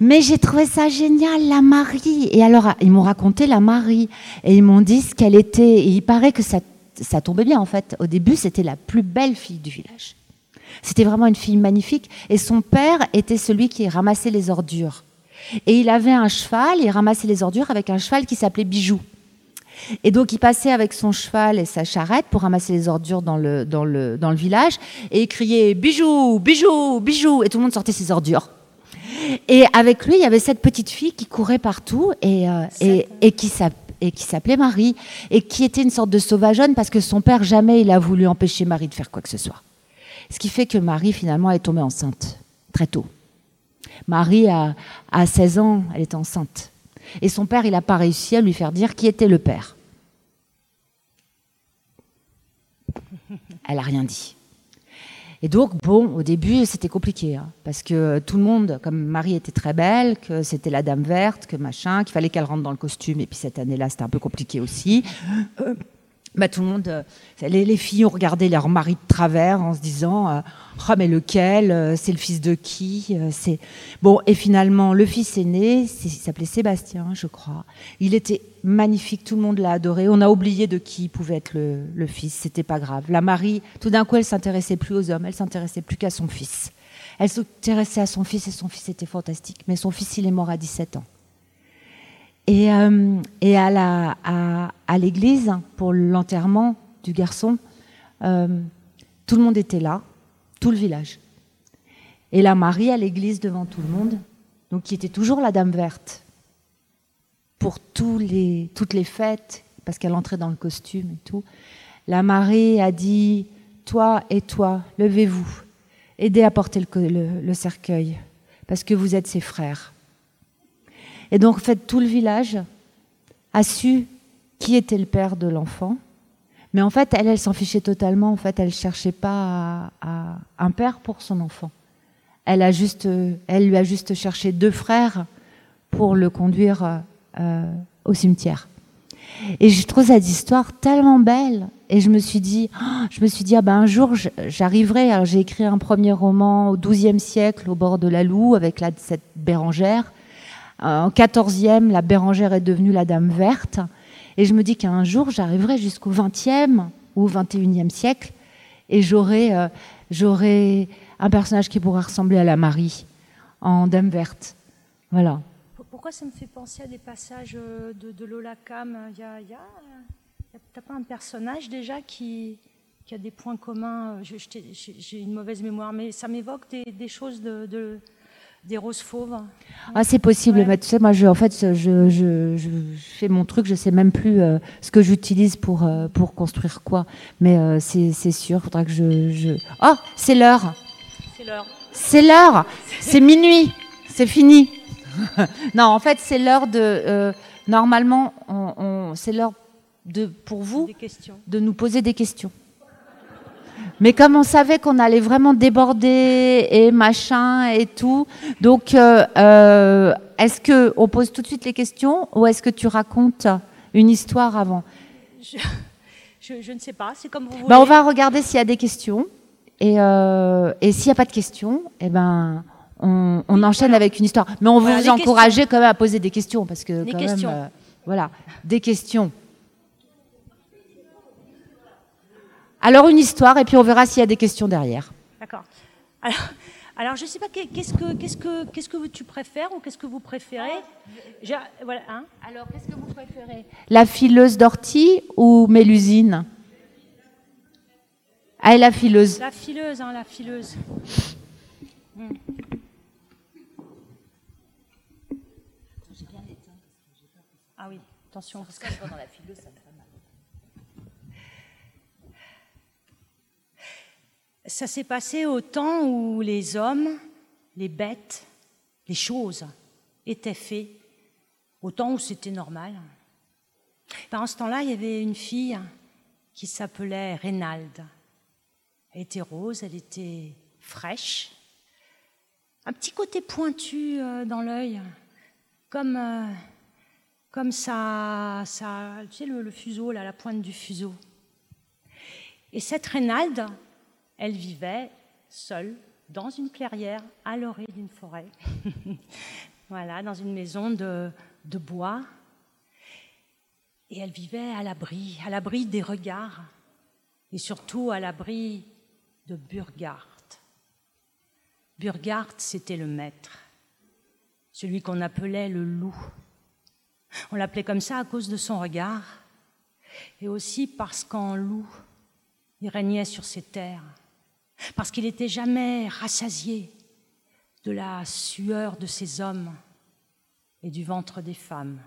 [SPEAKER 2] Mais j'ai trouvé ça génial, la Marie. Et alors, ils m'ont raconté la Marie. Et ils m'ont dit ce qu'elle était. Et il paraît que ça, ça tombait bien, en fait. Au début, c'était la plus belle fille du village. C'était vraiment une fille magnifique. Et son père était celui qui ramassait les ordures. Et il avait un cheval, il ramassait les ordures avec un cheval qui s'appelait Bijou. Et donc il passait avec son cheval et sa charrette pour ramasser les ordures dans le, dans le, dans le village et il criait Bijou, Bijou, Bijou et tout le monde sortait ses ordures. Et avec lui, il y avait cette petite fille qui courait partout et, euh, et, et qui s'app- et qui s'appelait Marie et qui était une sorte de sauvageonne parce que son père jamais il a voulu empêcher Marie de faire quoi que ce soit. Ce qui fait que Marie finalement est tombée enceinte très tôt. Marie a, a 16 ans, elle est enceinte. Et son père, il n'a pas réussi à lui faire dire qui était le père. Elle n'a rien dit. Et donc, bon, au début, c'était compliqué, hein, parce que tout le monde, comme Marie était très belle, que c'était la dame verte, que machin, qu'il fallait qu'elle rentre dans le costume, et puis cette année-là, c'était un peu compliqué aussi. Euh, bah, tout le monde, euh, les, les filles ont regardé leur mari de travers en se disant euh, Ah, mais lequel Euh, C'est le fils de qui Euh, C'est Bon, et finalement, le fils est né, c'est- il s'appelait Sébastien, je crois. Il était magnifique, tout le monde l'a adoré. On a oublié de qui pouvait être le, le fils, c'était pas grave. La Marie, tout d'un coup, elle s'intéressait plus aux hommes, elle s'intéressait plus qu'à son fils. Elle s'intéressait à son fils et son fils était fantastique. Mais son fils, il est mort à 17 ans. Et, euh, à, l'église, pour l'enterrement du garçon, euh, tout le monde était là, tout le village. Et la Marie à l'église devant tout le monde, donc qui était toujours la Dame verte, pour toutes les fêtes, parce qu'elle entrait dans le costume et tout. La Marie a dit, toi et toi, levez-vous, aidez à porter le cercueil, parce que vous êtes ses frères. Et donc, en fait, tout le village a su qui était le père de l'enfant. Mais en fait, elle, elle s'en fichait totalement. En fait, elle cherchait pas un père pour son enfant. Elle, a juste, elle lui a juste cherché deux frères pour le conduire euh, au cimetière. Et je trouve cette histoire tellement belle. Et je me suis dit, oh, je me suis dit, ah ben un jour j'arriverai. J'ai écrit un premier roman au XIIe siècle, au bord de la Loue, avec la, cette Bérangère. Euh, En XIVe, la Bérangère est devenue la Dame verte. Et je me dis qu'un jour, j'arriverai jusqu'au XXe ou XXIe siècle et j'aurai euh, j'aurai un personnage qui pourra ressembler à la Marie en Dame verte. Voilà.
[SPEAKER 1] Pourquoi ça me fait penser à des passages euh, de, Lola Cam? Il y a, y a, pas un personnage déjà qui, qui a des points communs? J'ai une mauvaise mémoire, mais ça m'évoque des, choses de- des roses fauves.
[SPEAKER 2] Ah, c'est possible,
[SPEAKER 1] Ouais.
[SPEAKER 2] mais tu sais, moi, je, en fait, je, je, fais mon truc, je sais même plus euh, ce que j'utilise pour, euh, pour construire quoi. Mais euh, c'est c'est sûr, faudra que je. je... Oh, c'est l'heure
[SPEAKER 1] C'est l'heure.
[SPEAKER 2] C'est l'heure C'est minuit C'est fini Non, en fait, c'est l'heure de. euh, normalement, on, on- c'est l'heure de, pour vous de nous poser des questions. Mais comme on savait qu'on allait vraiment déborder et machin et tout, donc euh, euh, est-ce que on pose tout de suite les questions ou est-ce que tu racontes une histoire avant?
[SPEAKER 1] Je, je- je ne sais pas, c'est comme vous voulez.
[SPEAKER 2] ben, On va regarder s'il y a des questions et, euh, et s'il n'y a pas de questions, eh ben on, on enchaîne avec une histoire. Mais on veut vous encourager quand même à poser des questions parce que quand
[SPEAKER 1] questions.
[SPEAKER 2] même, euh, voilà, des questions. Alors une histoire et puis on verra s'il y a des questions derrière.
[SPEAKER 1] D'accord. Alors, alors, je ne sais pas, qu'est- qu'est-ce que, qu'est-ce que, qu'est-ce que tu préfères ou qu'est-ce que vous préférez? Voilà, hein
[SPEAKER 2] Alors qu'est-ce que vous préférez? La fileuse d'ortie ou Mélusine? Ah, et la fileuse.
[SPEAKER 1] La fileuse, hein, la fileuse. Hmm. Ah oui, attention, parce que ça s'est passé au temps où les hommes, les bêtes, les choses étaient faits, au temps où c'était normal. Pendant ce temps-là, il y avait une fille qui s'appelait Reynald. Elle était rose, elle était fraîche, un petit côté pointu euh, dans l'œil, comme, euh, comme ça, ça tu sais, le, fuseau, là, la pointe du fuseau. Et cette Reynalde, elle vivait seule dans une clairière à l'orée d'une forêt. voilà, dans une maison de, bois. Et elle vivait à l'abri, à l'abri des regards et surtout à l'abri de Burgard. Burgard, c'était le maître, celui qu'on appelait le loup. On l'appelait comme ça à cause de son regard et aussi parce qu'en loup, il régnait sur ces terres, parce qu'il n'était jamais rassasié de la sueur de ces hommes et du ventre des femmes.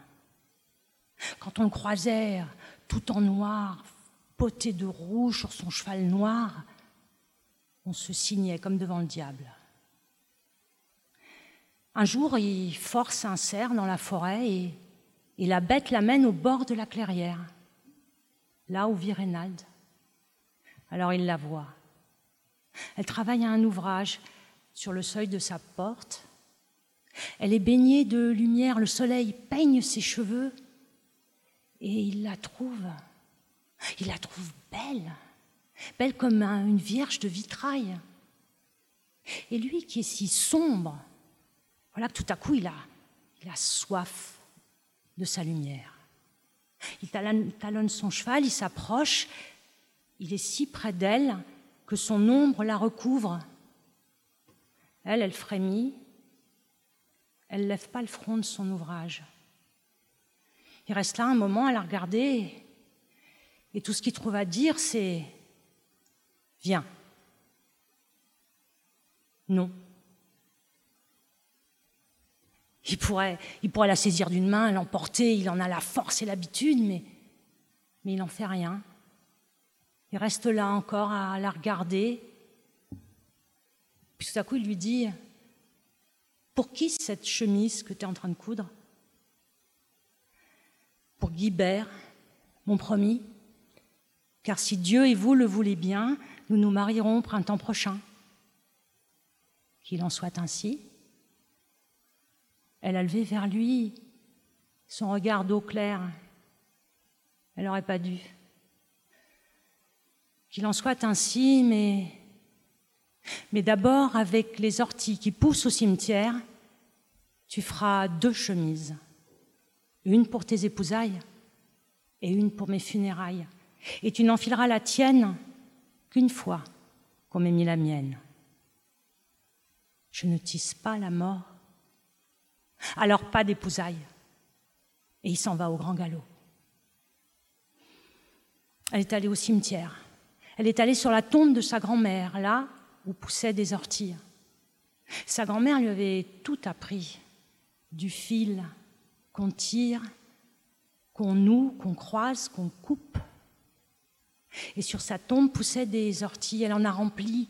[SPEAKER 1] Quand on le croisait tout en noir, poté de rouge sur son cheval noir, on se signait comme devant le diable. Un jour, il force un cerf dans la forêt et, la bête l'amène au bord de la clairière, là où vit Reynald. Alors il la voit. Elle travaille à un ouvrage sur le seuil de sa porte. Elle est baignée de lumière, le soleil peigne ses cheveux et il la trouve, il la trouve belle, belle comme une vierge de vitrail. Et lui qui est si sombre, voilà que tout à coup il a, il a soif de sa lumière. Il talonne son cheval, il s'approche, il est si près d'elle que son ombre la recouvre. Elle, elle frémit, elle ne lève pas le front de son ouvrage. Il reste là un moment à la regarder et tout ce qu'il trouve à dire, c'est Viens. Non. Il pourrait, il pourrait la saisir d'une main, l'emporter, il en a la force et l'habitude, mais, mais il n'en fait rien. Il reste là encore à la regarder. Puis tout à coup, il lui dit Pour qui cette chemise que tu es en train de coudre? Pour Guibert, mon promis. Car si Dieu et vous le voulez bien, nous nous marierons printemps prochain. Qu'il en soit ainsi. Elle a levé vers lui son regard d'eau claire. Elle n'aurait pas dû. Qu'il en soit ainsi, mais, d'abord avec les orties qui poussent au cimetière, tu feras deux chemises, une pour tes épousailles et une pour mes funérailles, et tu n'enfileras la tienne qu'une fois qu'on m'ait mis la mienne. Je ne tisse pas la mort alors pas d'épousailles. Et il s'en va au grand galop. Elle est allée au cimetière. Elle est allée sur la tombe de sa grand-mère, là où poussaient des orties. Sa grand-mère lui avait tout appris, du fil qu'on tire, qu'on noue, qu'on croise, qu'on coupe. Et sur sa tombe poussaient des orties. Elle en a rempli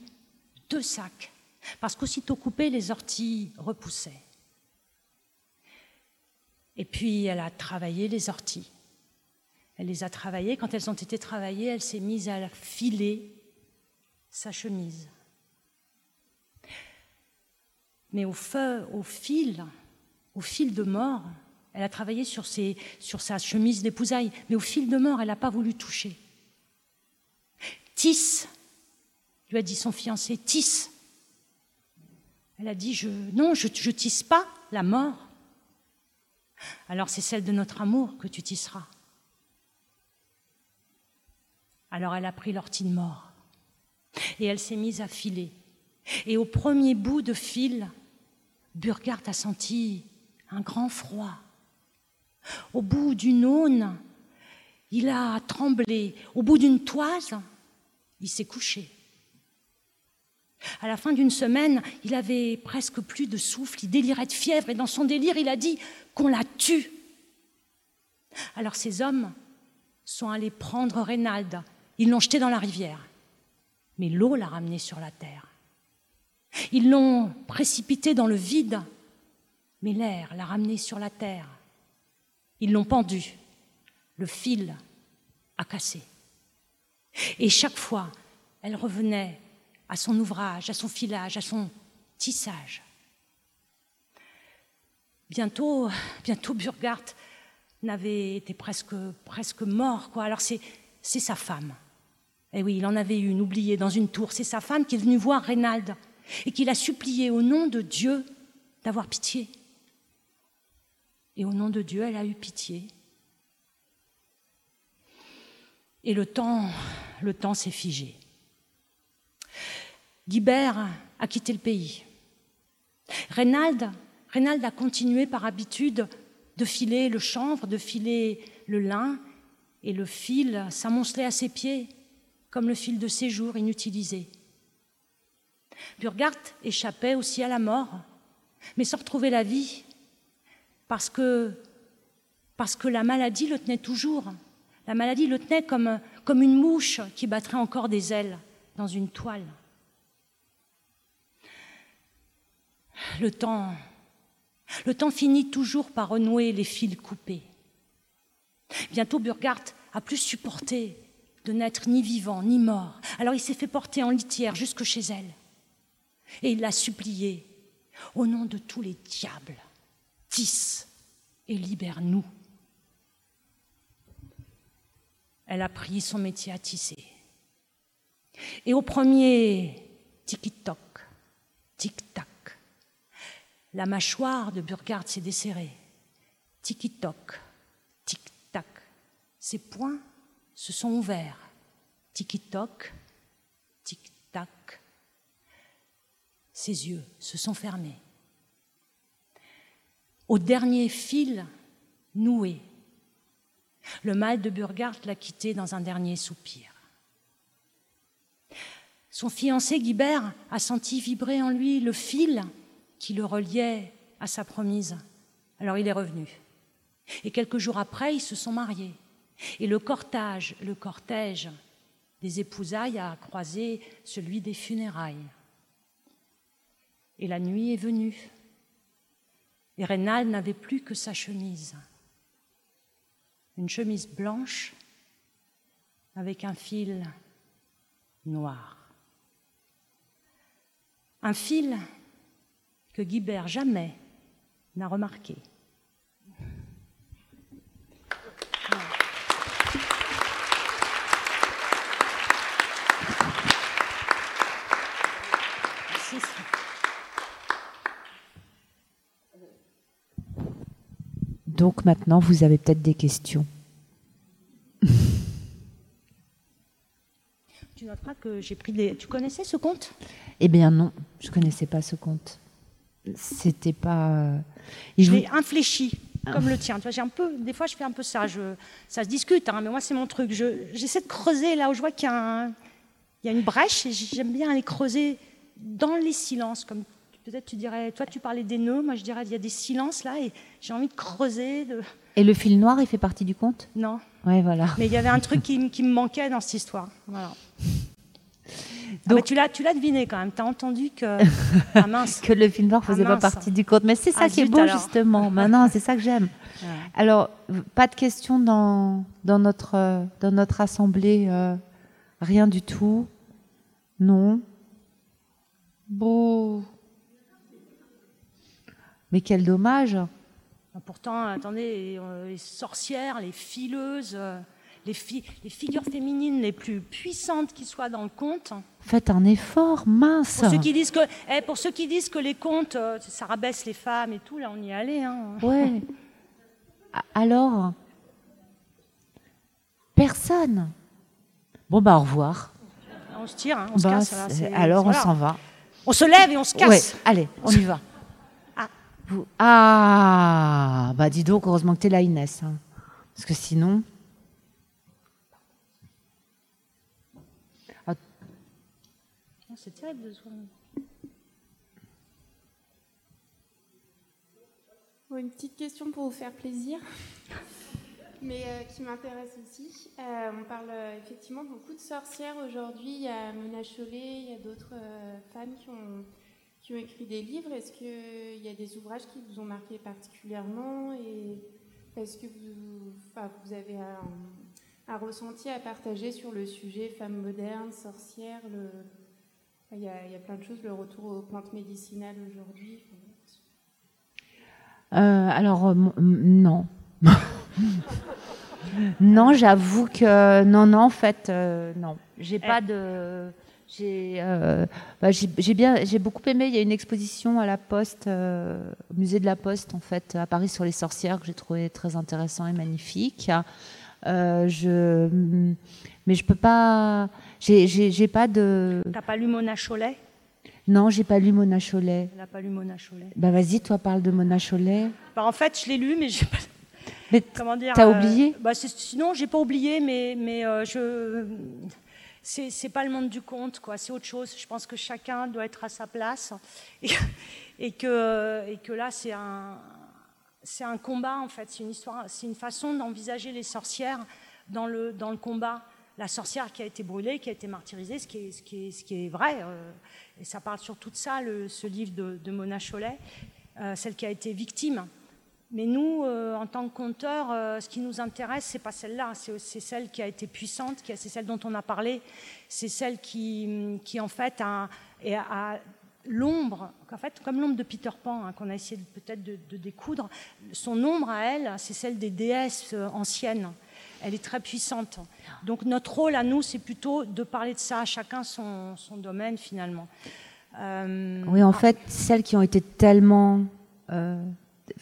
[SPEAKER 1] deux sacs, parce qu'aussitôt coupées, les orties repoussaient. Et puis, elle a travaillé les orties. Elle les a travaillées. Quand elles ont été travaillées, elle s'est mise à filer sa chemise. Mais au feu, au fil, au fil de mort, elle a travaillé sur, sa chemise d'épousaille, mais au fil de mort, elle n'a pas voulu toucher. Tisse, lui a dit son fiancé, tisse. Elle a dit, non, je ne tisse pas la mort alors c'est celle de notre amour que tu tisseras. Alors elle a pris l'ortie de mort et elle s'est mise à filer. Et au premier bout de fil, Burgard a senti un grand froid. Au bout d'une aune, il a tremblé. Au bout d'une toise, il s'est couché. À la fin d'une semaine, il avait presque plus de souffle, il délirait de fièvre et dans son délire, il a dit qu'on la tue. Alors ces hommes sont allés prendre Reynald, ils l'ont jeté dans la rivière, mais l'eau l'a ramené sur la terre. Ils l'ont précipité dans le vide, mais l'air l'a ramené sur la terre. Ils l'ont pendu, le fil a cassé. Et chaque fois, elle revenait à son ouvrage, à son filage, à son tissage. Bientôt, bientôt Burgard n'avait été presque, presque mort. Alors c'est sa femme. Eh oui, il en avait une, oubliée, dans une tour. C'est sa femme qui est venue voir Reynald et qui l'a supplié au nom de Dieu d'avoir pitié. Et au nom de Dieu, elle a eu pitié. Et le temps, le temps s'est figé. Guibert a quitté le pays. Reynald, Reynald a continué par habitude de filer le chanvre, de filer le lin, et le fil s'amoncelait à ses pieds, comme le fil de séjour inutilisé. Burgard échappait aussi à la mort, mais sans retrouver la vie, parce que, la maladie le tenait toujours. La maladie le tenait comme, comme une mouche qui battrait encore des ailes dans une toile. Le temps, le temps finit toujours par renouer les fils coupés. Bientôt, Burgard a plus supporté de n'être ni vivant ni mort. Alors il s'est fait porter en litière jusque chez elle. Et il l'a supplié au nom de tous les diables, tisse et libère-nous. Elle a pris son métier à tisser. Et au premier tic-toc, tic-tac, la mâchoire de Burgard s'est desserrée. Tic-toc, tic-tac. Ses poings se sont ouverts. Tic-toc, tic-tac. Ses yeux se sont fermés. Au dernier fil noué, le mal de Burgard l'a quitté dans un dernier soupir. Son fiancé Guibert a senti vibrer en lui le fil qui le reliait à sa promise. Alors il est revenu. Et quelques jours après, ils se sont mariés. Et le cortège, le cortège des épousailles a croisé celui des funérailles. Et la nuit est venue. Et Rénal n'avait plus que sa chemise. Une chemise blanche avec un fil noir. Un fil que Guibert jamais n'a remarqué.
[SPEAKER 2] Donc maintenant, vous avez peut-être des questions.
[SPEAKER 1] Tu noteras que j'ai pris des. Tu connaissais ce conte?
[SPEAKER 2] Eh bien non, je ne connaissais pas ce conte. C'était pas. Euh,
[SPEAKER 1] je l'ai infléchi comme le tien. Tu vois, j'ai un peu. Des fois, je fais un peu ça. Je, ça se discute, hein, mais moi, c'est mon truc. j'essaie de creuser là où je vois qu'il y a, il y a une brèche et j'aime bien aller creuser dans les silences, comme peut-être tu dirais, toi tu parlais des nœuds, moi je dirais il y a des silences là et j'ai envie de creuser. De...
[SPEAKER 2] Et le fil noir, il fait partie du conte?
[SPEAKER 1] Non.
[SPEAKER 2] Ouais, voilà.
[SPEAKER 1] Mais il y avait un truc qui, qui me manquait dans cette histoire. Voilà. Ah Donc, tu l'as, tu l'as deviné quand même. Tu as entendu que
[SPEAKER 2] ah, mince. que le film noir faisait ah, pas partie du conte. Mais c'est ça ah, qui est beau justement. Maintenant, c'est ça que j'aime. Alors, pas de questions dans, dans notre dans notre assemblée, euh, rien du tout. Non. Bon. Mais quel dommage
[SPEAKER 1] Pourtant, attendez, euh, les sorcières, les fileuses, euh, les, les, figures féminines les plus puissantes qui soient dans le conte.
[SPEAKER 2] Faites un effort, mince.
[SPEAKER 1] Pour ceux qui disent que, eh, pour ceux qui disent que les contes, euh, ça rabaisse les femmes et tout, là, on y allait. Hein.
[SPEAKER 2] Ouais. Alors, personne. Bon bah au revoir.
[SPEAKER 1] On se tire, hein, on se bah, casse.
[SPEAKER 2] alors on s'en va.
[SPEAKER 1] On se lève et on se casse.
[SPEAKER 2] allez, on y va. Ah, bah dis donc, heureusement que tu es là, Inès. Hein. Parce que sinon.
[SPEAKER 1] Ah. C'est terrible de
[SPEAKER 3] Une petite question pour vous faire plaisir, mais euh, qui m'intéresse aussi. Euh, on parle euh, effectivement beaucoup de sorcières aujourd'hui. Il y a Mona Chollet, il y a d'autres femmes qui ont qui ont écrit des livres. Est-ce qu'il y a des ouvrages qui vous ont marqué particulièrement et est-ce que vous, vous avez un, ressenti à partager sur le sujet femmes modernes, sorcières le, il, y a, il, y a, plein de choses, le retour aux plantes médicinales aujourd'hui.
[SPEAKER 2] Euh, alors, euh, non. non, j'avoue que non, non, en fait, euh, non. J'ai pas de. J'ai euh, bah, j'ai- bien, j'ai beaucoup aimé. Il y a une exposition à la Poste, euh, au musée de la Poste, en fait, à Paris sur les sorcières que j'ai trouvé très intéressant et magnifique. Euh, je, mais je peux pas. J'ai, pas de.
[SPEAKER 1] T'as pas lu Mona Chollet
[SPEAKER 2] Non, j'ai pas lu Mona.
[SPEAKER 1] Elle n'a pas lu Mona Chollet.
[SPEAKER 2] Bah vas-y, toi parle de Mona Chollet.
[SPEAKER 1] Bah, en fait, je l'ai lu, mais j'ai pas.
[SPEAKER 2] Mais
[SPEAKER 1] Comment dire
[SPEAKER 2] T'as
[SPEAKER 1] euh,
[SPEAKER 2] oublié?
[SPEAKER 1] bah, Sinon, j'ai pas oublié, mais, mais je. C'est pas le monde du conte, quoi. C'est autre chose. Je pense que chacun doit être à sa place. Et, que, là, c'est un. Combat, en fait. C'est une histoire. C'est une façon d'envisager les sorcières dans le, combat. La sorcière qui a été brûlée, qui a été martyrisée, ce qui est, vrai. euh, et ça parle surtout de ça, ce livre de, Mona Chollet, euh, celle qui a été victime. Mais nous, euh, en tant que conteurs, euh, ce qui nous intéresse, c'est pas celle-là, c'est celle qui a été puissante, a- c'est celle dont on a parlé, c'est celle qui, qui en fait a, à l'ombre, en fait, comme l'ombre de Peter Pan, hein, qu'on a essayé peut-être de, de découdre. Son ombre à elle, c'est celle des déesses euh, anciennes. Elle est très puissante. Donc notre rôle à nous, c'est plutôt de parler de ça, chacun son, domaine finalement.
[SPEAKER 2] Oui, en fait, celles qui ont été tellement,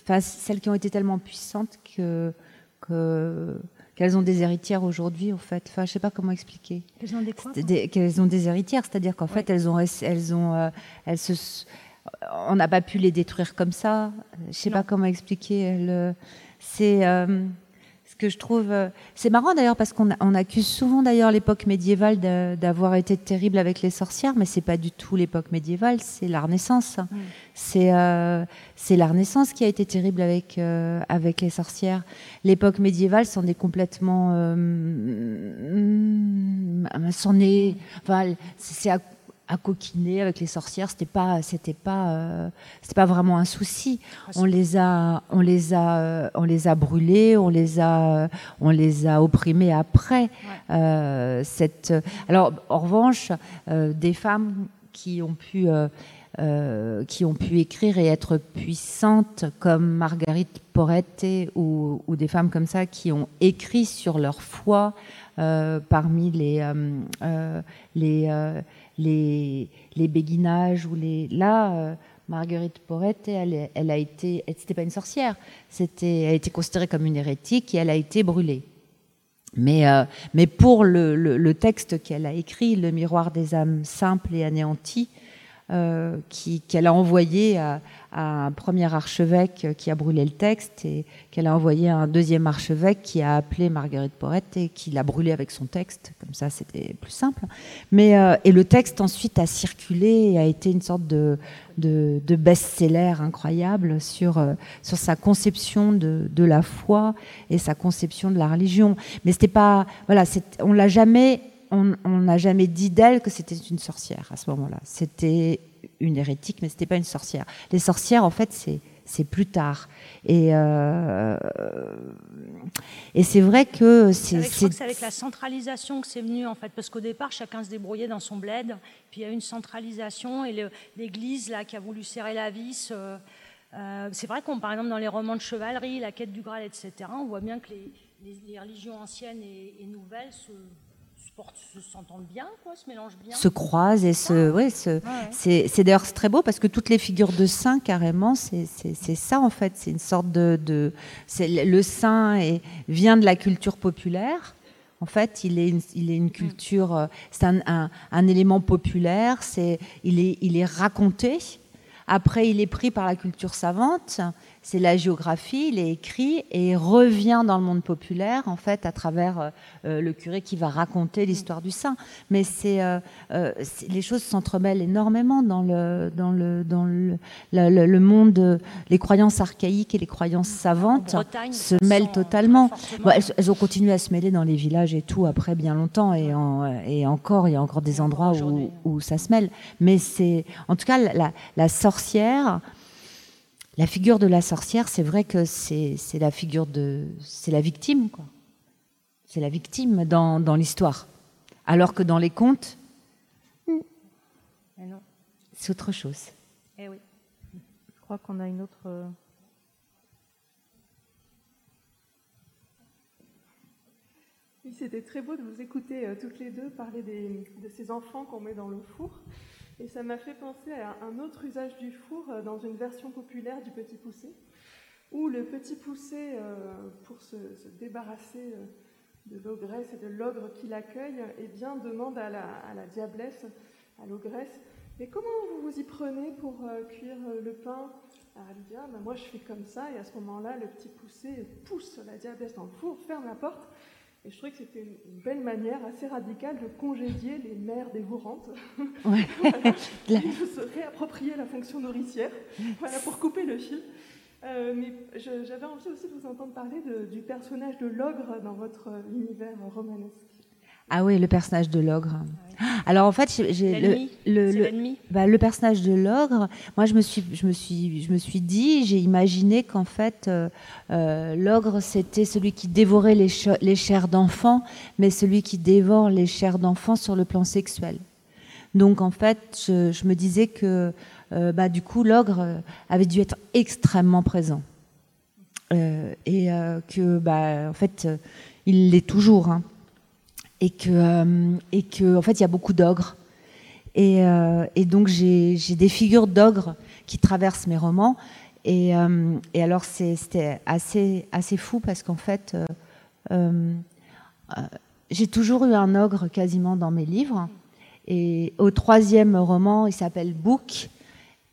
[SPEAKER 2] enfin, celles qui ont été tellement puissantes que que- qu'elles ont des héritières aujourd'hui, en fait. Enfin, je sais pas comment expliquer.
[SPEAKER 1] Elles ont des quoi
[SPEAKER 2] Qu'elles ont des héritières, c'est-à-dire qu'en fait, elles ont, elles ont, euh, elles se, on n'a pas pu les détruire comme ça. Je sais
[SPEAKER 1] Non.
[SPEAKER 2] pas comment expliquer. Euh, C'est euh, que je trouve. euh, C'est marrant d'ailleurs parce qu'on on accuse souvent d'ailleurs l'époque médiévale d'avoir été terrible avec les sorcières, mais c'est pas du tout l'époque médiévale, c'est la Renaissance. C'est euh, c'est la Renaissance qui a été terrible avec euh, avec les sorcières. L'époque médiévale s'en est complètement euh, mm, s'en est enfin c'est à, coquiner avec les sorcières. C'était pas c'était pas euh, c'était pas vraiment un souci. On les a on les a euh, on les a brûlés, on les a euh, on les a opprimés après. Euh, cette alors en revanche euh, des femmes qui ont pu euh, qui ont pu écrire et être puissantes comme Marguerite Porete ou, des femmes comme ça qui ont écrit sur leur foi euh, parmi les euh, les, les béguinages ou les là Marguerite Porete elle, elle a été c'était pas une sorcière c'était elle a été considérée comme une hérétique et elle a été brûlée. Mais, mais pour le- le texte qu'elle a écrit, Le miroir des âmes simples et anéanties, euh, qu'elle a envoyé à, à un premier archevêque qui a brûlé le texte et qu'elle a envoyé à un deuxième archevêque qui a appelé Marguerite Porrette et qui l'a brûlé avec son texte. Comme ça, c'était plus simple. Mais, euh, et le texte ensuite a circulé et a été une sorte de, de, de best-seller incroyable sur, euh, sur sa conception de, de la foi et sa conception de la religion. Mais c'était pas, voilà, on l'a jamais, on n'a jamais dit d'elle que c'était une sorcière à ce moment-là. C'était une hérétique, mais c'était pas une sorcière. Les sorcières, en fait, c'est c'est plus tard. Et euh, et c'est vrai que c'est
[SPEAKER 1] Avec- avec la centralisation que c'est venu en fait, parce qu'au départ chacun se débrouillait dans son bled, puis il y a eu une centralisation et l'Église là qui a voulu serrer la vis. euh, euh, c'est vrai qu'on par exemple dans les romans de chevalerie, la quête du Graal, etc. On voit bien que les, les- les religions anciennes et, et nouvelles se portent- se s'entendent bien, quoi, se mélangent bien.
[SPEAKER 2] se croisent et se, ouais, se- c'est c'est d'ailleurs c'est très beau parce que toutes les figures de saints carrément c'est c'est- c'est ça en fait. C'est une sorte de, de c'est le le saint est, vient de la culture populaire. En fait il est une, il est une culture euh, c'est un, un- un élément populaire c'est il est il est raconté. Après il est pris par la culture savante c'est la géographie, il est écrit et il revient dans le monde populaire en fait à travers euh, euh, le curé qui va raconter l'histoire du saint. Mais c'est euh, euh, les choses s'entremêlent énormément dans le dans le dans le, le- le- le monde. Les croyances archaïques et les croyances savantes
[SPEAKER 1] Bretagne,
[SPEAKER 2] se mêlent totalement. Bon, elles, elles ont continué à se mêler dans les villages et tout après bien longtemps et, en- et encore il y a encore des endroits où, où ça se mêle. Mais c'est en tout cas la, la sorcière. La figure de la sorcière, c'est vrai que c'est la figure de. C'est la victime, quoi. C'est la victime dans, dans l'histoire. Alors que dans les contes,
[SPEAKER 1] non.
[SPEAKER 2] c'est autre chose.
[SPEAKER 1] Eh oui.
[SPEAKER 4] Je crois qu'on a une autre. euh, C'était très beau de vous écouter euh, toutes les deux parler de ces enfants qu'on met dans le four. Et ça m'a fait penser à un autre usage du four euh, dans une version populaire du petit poussé, où le petit poussé, euh, pour se, débarrasser de l'ogresse et de l'ogre qui l'accueille, eh bien, demande à la, diablesse, à l'ogresse, mais comment vous vous y prenez pour cuire le pain? Elle lui dit, ah, ben moi je fais comme ça, et à ce moment-là, le petit poussé pousse la diablesse dans le four, ferme la porte, et je trouvais que c'était une belle manière assez radicale de congédier les mères dévorantes. Ouais. voilà, de se réapproprier la fonction nourricière, voilà, pour couper le fil. Euh, mais j'avais envie aussi de vous entendre parler du personnage de l'ogre dans votre univers romanesque.
[SPEAKER 2] Ah oui, le personnage de l'ogre. Alors en fait, j'ai le, le, bah, le, personnage de l'ogre. Moi, je me suis, je me suis, je me suis dit, j'ai imaginé qu'en fait, euh, euh, l'ogre c'était celui qui dévorait les, les chairs d'enfants, mais celui qui dévore les chairs d'enfants sur le plan sexuel. Donc en fait, je, me disais que euh, bah, du coup, l'ogre avait dû être extrêmement présent et que bah, en fait, il l'est toujours. Hein et que, euh, et que en fait, il y a beaucoup d'ogres. Et, euh, donc, j'ai des figures d'ogres qui traversent mes romans. Et, euh, alors, c'était assez, assez fou parce qu'en fait, j'ai toujours eu un ogre quasiment dans mes livres. Et au troisième roman, il s'appelle Book.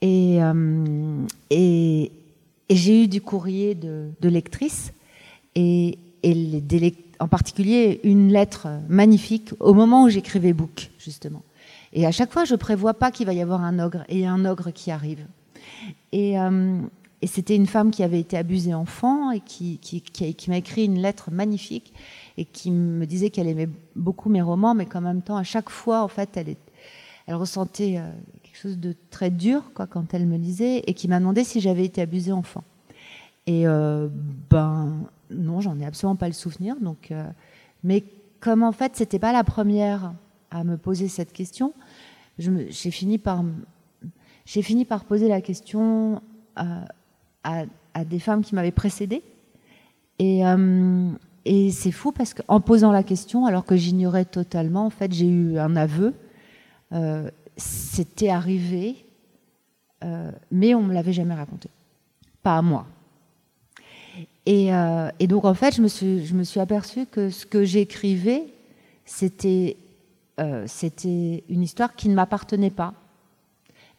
[SPEAKER 2] Et, j'ai eu du courrier de, de lectrices. Et, et les, en particulier une lettre magnifique au moment où j'écrivais Book, justement. Et à chaque fois, je prévois pas qu'il va y avoir un ogre, et un ogre qui arrive. Et, euh, c'était une femme qui avait été abusée enfant et qui, m'a écrit une lettre magnifique et qui me disait qu'elle aimait beaucoup mes romans, mais qu'en même temps, à chaque fois, en fait, elle, ressentait euh, quelque chose de très dur quand elle me lisait et qui m'a demandé si j'avais été abusée enfant. Et euh, ben, non, j'en ai absolument pas le souvenir. Donc, euh, mais comme en fait, c'était pas la première à me poser cette question, j'ai fini par j'ai fini par poser la question euh, à, des femmes qui m'avaient précédée. Et, euh, et c'est fou parce qu'en posant la question, alors que j'ignorais totalement, en fait, j'ai eu un aveu. C'était arrivé, mais on me l'avait jamais raconté. Pas à moi. Euh, et, donc, en fait, je me suis, je me suis aperçue que ce que j'écrivais, c'était euh, c'était une histoire qui ne m'appartenait pas.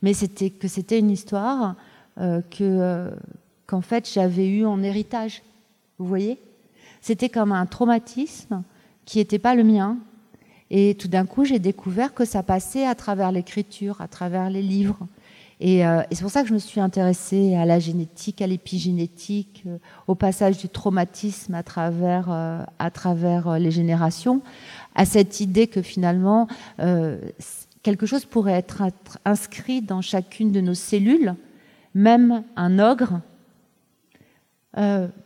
[SPEAKER 2] Mais c'était que c'était une histoire euh, que qu'en fait j'avais eu en héritage. Vous voyez? C'était comme un traumatisme qui n'était pas le mien. Et tout d'un coup, j'ai découvert que ça passait à travers l'écriture, à travers les livres. Euh, et, c'est pour ça que je me suis intéressée à la génétique, à l'épigénétique, euh, au passage du traumatisme à travers, euh, à travers les générations, à cette idée que finalement, quelque chose pourrait être inscrit dans chacune de nos cellules, même un ogre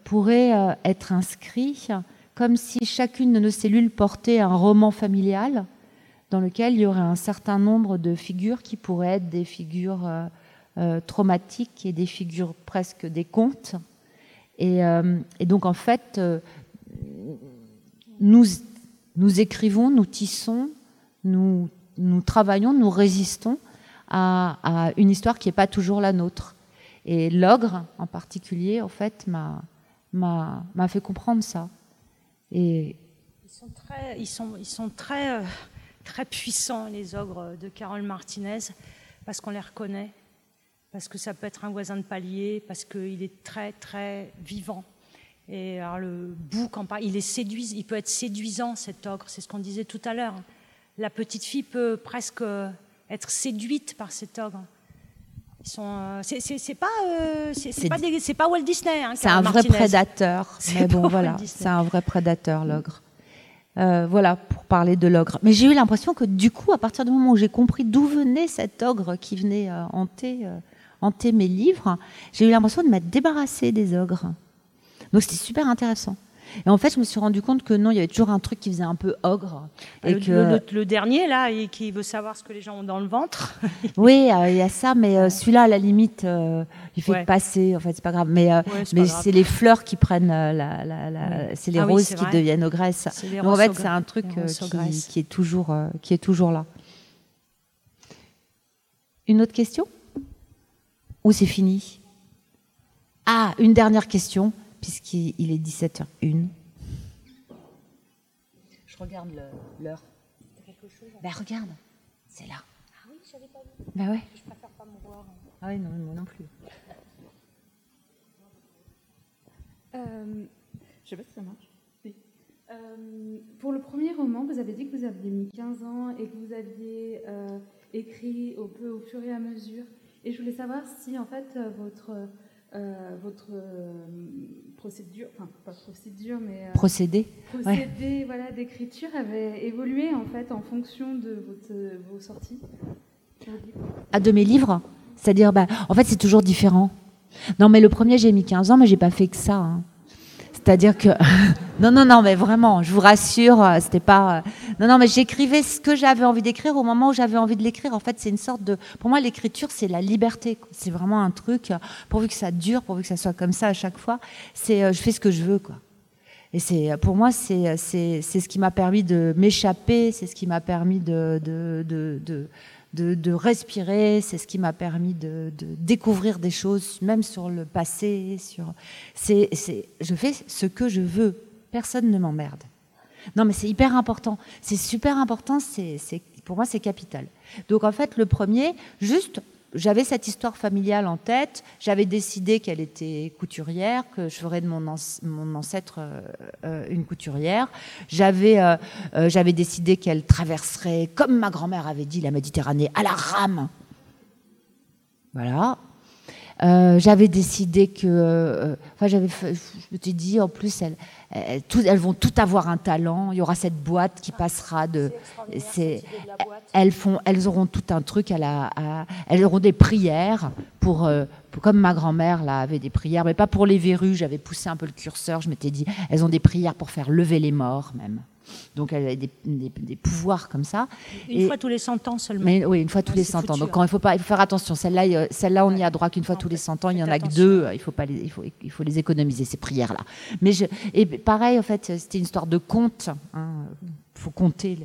[SPEAKER 2] pourrait être inscrit comme si chacune de nos cellules portait un roman familial dans lequel il y aurait un certain nombre de figures qui pourraient être des figures euh, euh, traumatiques et des figures presque des contes. Et, euh, donc en fait, nous, nous écrivons, nous tissons, nous, travaillons, nous résistons à, une histoire qui n'est pas toujours la nôtre. Et l'ogre, en particulier, en fait, m'a, fait comprendre ça. Et
[SPEAKER 1] ils sont très, ils sont, ils sont très très puissants, les ogres de Carole Martinez, parce qu'on les reconnaît, parce que ça peut être un voisin de palier, parce qu'il est très, très vivant. Et alors le bouc, il est séduisant, il peut être séduisant cet ogre, c'est ce qu'on disait tout à l'heure. La petite fille peut presque être séduite par cet ogre. Euh, c'est pas, euh, c'est pas, Walt Disney. Hein,
[SPEAKER 2] c'est un vrai prédateur. Mais bon, voilà, c'est un vrai prédateur, l'ogre. Euh, voilà, pour parler de l'ogre. Mais j'ai eu l'impression que du coup, à partir du moment où j'ai compris d'où venait cet ogre qui venait euh, hanter, euh, hanter, mes livres, j'ai eu l'impression de m'être débarrassée des ogres. Donc c'était super intéressant. Et en fait, je me suis rendu compte que non, il y avait toujours un truc qui faisait un peu ogre.
[SPEAKER 1] Et le, que... le, dernier, là, et qui veut savoir ce que les gens ont dans le ventre.
[SPEAKER 2] oui, euh, il y a ça, mais euh, celui-là, à la limite, euh, il fait passer. En fait, c'est pas grave. Mais, mais c'est les fleurs qui prennent la. la, C'est les ah roses qui deviennent ogresses. Donc, en fait, c'est un truc qui, qui, est toujours, qui est toujours là. Une autre question? Ou c'est fini? Ah, une dernière question puisqu'il est 17h01. Je regarde l'heure. quelque chose Ben regarde, c'est là. Ah oui, je savais pas vu. Ben ouais. Je préfère pas me voir. Ah oui, non, moi non plus.
[SPEAKER 5] Euh, je sais pas si ça marche. Euh, pour le premier roman, vous avez dit que vous aviez mis 15 ans et que vous aviez euh, écrit au peu au fur et à mesure. Et je voulais savoir si en fait votre euh, votre euh, procédure, enfin pas procédure, mais
[SPEAKER 2] euh, procédé,
[SPEAKER 5] procédé voilà, d'écriture avait évolué en fait en fonction de votre, vos sorties.
[SPEAKER 2] À de mes livres, c'est-à-dire, bah, en fait, c'est toujours différent. Non, mais le premier, j'ai mis 15 ans, mais j'ai pas fait que ça. Hein. C'est-à-dire que non, non, non, mais vraiment, je vous rassure, euh, c'était pas. Euh, non, non, mais j'écrivais ce que j'avais envie d'écrire au moment où j'avais envie de l'écrire. En fait, c'est une sorte de. Pour moi, l'écriture, c'est la liberté. C'est vraiment un truc. Euh, pourvu que ça dure, pourvu que ça soit comme ça à chaque fois, c'est je fais ce que je veux, quoi. Et c'est pour moi, c'est c'est ce qui m'a permis de m'échapper, c'est ce qui m'a permis de, de, de de, respirer. C'est ce qui m'a permis de, découvrir des choses, même sur le passé. Sur... C'est, je fais ce que je veux. Personne ne m'emmerde. Non, mais c'est hyper important. C'est super important. C'est, pour moi, c'est capital. Donc, en fait, le premier, juste j'avais cette histoire familiale en tête. J'avais décidé qu'elle était couturière, que je ferais de mon, ancêtre euh, euh, une couturière. J'avais, euh, j'avais décidé qu'elle traverserait, comme ma grand-mère avait dit, la Méditerranée à la rame. Voilà. J'avais décidé que, enfin, j'avais, je me dit, en plus, elles, elles, elles, vont tout avoir un talent. Il y aura cette boîte qui passera de, c'est, elles, font, elles auront tout un truc, à la, elles auront des prières pour, euh, comme ma grand-mère là avait des prières, mais pas pour les verrues. J'avais poussé un peu le curseur. Je m'étais dit, elles ont des prières pour faire lever les morts même. Donc elle a des, des, pouvoirs comme ça.
[SPEAKER 1] Une fois tous les 100 ans seulement.
[SPEAKER 2] Mais, oui, une fois tous les 100 ans. Donc quand il faut pas, il faut faire attention. Celle-là, euh, celle-là, on y a droit qu'une fois tous les 100 ans. Il y en a que deux. Il faut pas, les, il faut, il faut les économiser ces prières-là. Mais je, et pareil, en fait, c'était une histoire de conte. Il hein. faut compter.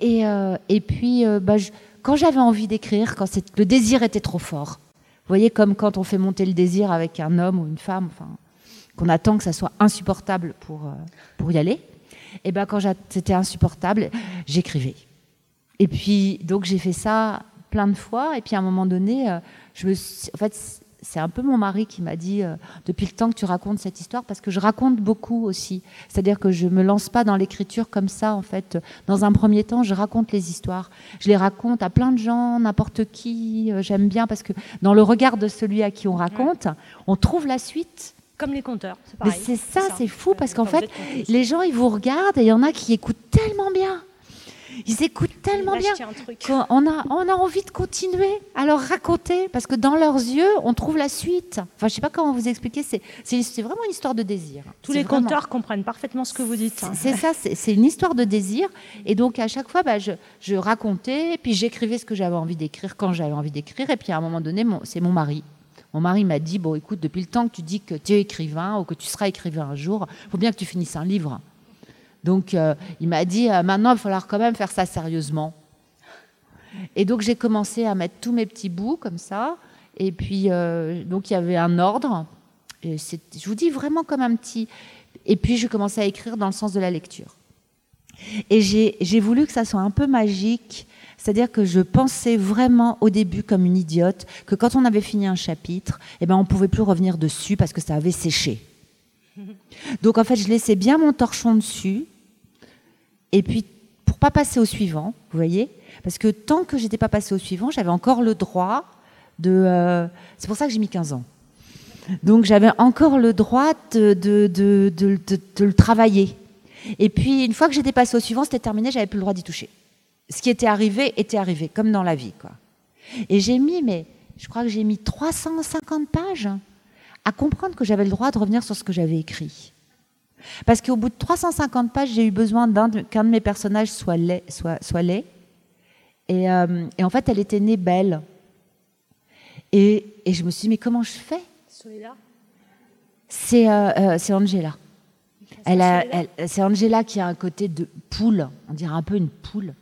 [SPEAKER 2] Et, euh, et puis, euh, bah, quand j'avais envie d'écrire, quand le désir était trop fort, vous voyez, comme quand on fait monter le désir avec un homme ou une femme, enfin, qu'on attend que ça soit insupportable pour, euh, pour y aller, et ben quand c'était insupportable, j'écrivais. Et puis, donc j'ai fait ça plein de fois, et puis à un moment donné, je me en fait, c'est un peu mon mari qui m'a dit euh, depuis le temps que tu racontes cette histoire parce que je raconte beaucoup aussi. C'est-à-dire que je me lance pas dans l'écriture comme ça en fait. Dans un premier temps, je raconte les histoires. Je les raconte à plein de gens, n'importe qui. Euh, j'aime bien parce que dans le regard de celui à qui on raconte, on trouve la suite.
[SPEAKER 1] Comme les conteurs,
[SPEAKER 2] c'est Mais c'est ça, c'est fou parce qu'en fait, les gens ils vous regardent et il y en a qui écoutent tellement bien ils écoutent tellement bien qu'on a, on a envie de continuer à leur raconter parce que dans leurs yeux, on trouve la suite. Enfin, je sais pas comment vous expliquer, c'est, c'est, vraiment une histoire de désir.
[SPEAKER 1] Tous les conteurs comprennent parfaitement ce que vous dites.
[SPEAKER 2] C'est, ça, c'est, une histoire de désir. Et donc, à chaque fois, bah, je, je racontais, puis j'écrivais ce que j'avais envie d'écrire quand j'avais envie d'écrire. Et puis, à un moment donné, c'est mon mari mon mari m'a dit Bon, écoute, depuis le temps que tu dis que tu es écrivain ou que tu seras écrivain un jour, il faut bien que tu finisses un livre. Donc euh, il m'a dit, euh, maintenant il va falloir quand même faire ça sérieusement. Et donc j'ai commencé à mettre tous mes petits bouts comme ça. Et puis euh, donc il y avait un ordre. Je vous dis vraiment comme un petit. Et puis je commençais à écrire dans le sens de la lecture. Et j'ai voulu que ça soit un peu magique. C'est-à-dire que je pensais vraiment au début comme une idiote que quand on avait fini un chapitre, eh ben on pouvait plus revenir dessus parce que ça avait séché. Donc en fait, je laissais bien mon torchon dessus. Et puis, pour pas passer au suivant, vous voyez, parce que tant que j'étais pas passé au suivant, j'avais encore le droit de. Euh, c'est pour ça que j'ai mis 15 ans. Donc j'avais encore le droit de, de, de, de, le travailler. Et puis, une fois que j'étais passé au suivant, c'était terminé, j'avais plus le droit d'y toucher. Ce qui était arrivé était arrivé, comme dans la vie, quoi. Et j'ai mis, mais je crois que j'ai mis 350 pages à comprendre que j'avais le droit de revenir sur ce que j'avais écrit. Parce qu'au bout de 350 pages, j'ai eu besoin qu'un de mes personnages soit laid. Soit, soit laid. Et, euh, et, en fait, elle était née belle. Et, et, je me suis dit, mais comment je fais? C'est euh, euh, Angela. Elle a, c'est Angela qui a un côté de poule, on dirait un peu une poule.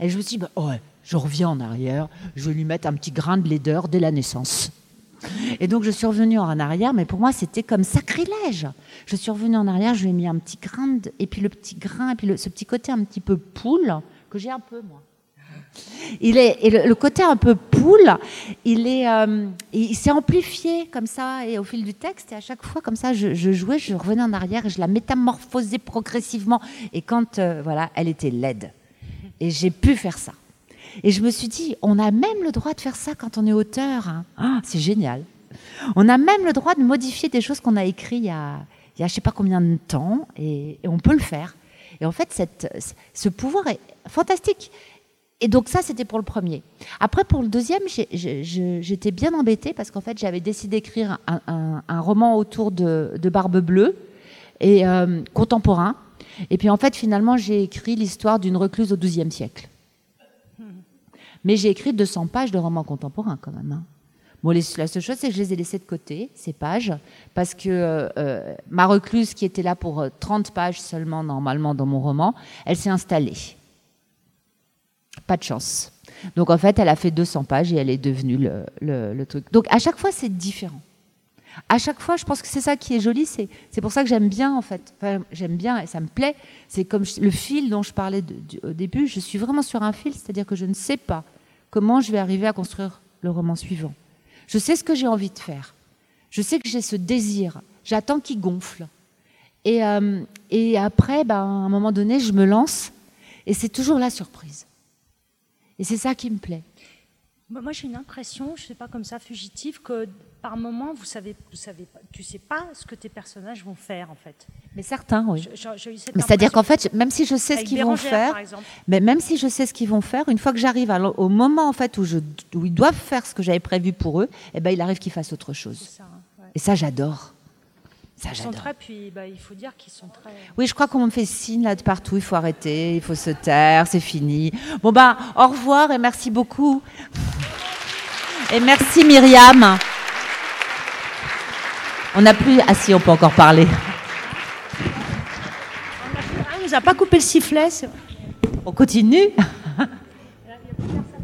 [SPEAKER 2] Et je me suis dit, bah, je reviens en arrière, je vais lui mettre un petit grain de laideur dès la naissance. Et donc je suis revenue en arrière, mais pour moi c'était comme sacrilège. Je suis revenue en arrière, je lui ai mis un petit grain, de, et puis le petit grain, et puis ce petit côté un petit peu poule, que j'ai un peu moi. Il est, et le, côté un peu poule, il est, euh, il s'est amplifié comme ça et au fil du texte. Et à chaque fois comme ça, je, jouais, je revenais en arrière et je la métamorphosais progressivement. Et quand euh, voilà, elle était laide, et j'ai pu faire ça. Et je me suis dit, on a même le droit de faire ça quand on est auteur. Hein. Ah, c'est génial. On a même le droit de modifier des choses qu'on a écrites il y a, je ne sais pas combien de temps, et, on peut le faire. Et en fait, ce pouvoir est fantastique. Et donc ça, c'était pour le premier. Après, pour le deuxième, j'étais bien embêtée parce qu'en fait, j'avais décidé d'écrire un, roman autour de, Barbe Bleue et euh, contemporain. Et puis en fait, finalement, j'ai écrit l'histoire d'une recluse au XIIe siècle. Mais j'ai écrit 200 pages de romans contemporains quand même. Hein. La seule chose, c'est que je les ai laissées de côté, ces pages, parce que euh, euh, ma recluse, qui était là pour 30 pages seulement normalement dans mon roman, elle s'est installée. Pas de chance. Donc en fait, elle a fait 200 pages et elle est devenue le, truc. Donc à chaque fois, c'est différent. À chaque fois, je pense que c'est ça qui est joli. C'est, pour ça que j'aime bien, en fait. j'aime bien et ça me plaît. C'est comme le fil dont je parlais au début. Je suis vraiment sur un fil, c'est-à-dire que je ne sais pas comment je vais arriver à construire le roman suivant. Je sais ce que j'ai envie de faire. Je sais que j'ai ce désir. J'attends qu'il gonfle. Et, euh, après, ben, à un moment donné, je me lance. Et c'est toujours la surprise. Et c'est ça qui me plaît.
[SPEAKER 1] Moi, j'ai une impression, je ne sais pas comme ça, fugitive, que par moment, vous savez, vous savez, tu sais pas ce que tes personnages vont faire en fait.
[SPEAKER 2] Mais certains, oui. C'est-à-dire qu'en fait, même si je sais ce qu'ils vont faire, mais même si je sais ce qu'ils vont faire, une fois que j'arrive au moment en fait où, je, où ils doivent faire ce que j'avais prévu pour eux, eh ben, il arrive qu'ils fassent autre chose. Ça, Et ça, j'adore.
[SPEAKER 1] Ça, ils sont très, puis bah, il faut dire qu'ils sont très.
[SPEAKER 2] Oui, je crois qu'on me fait signe là de partout. Il faut arrêter, il faut se taire, c'est fini. Bon ben, au revoir et merci beaucoup. Et merci Myriam. On n'a plus. Ah si, on peut encore parler.
[SPEAKER 1] Ah, on ah, ne nous a pas coupé le sifflet.
[SPEAKER 2] On continue.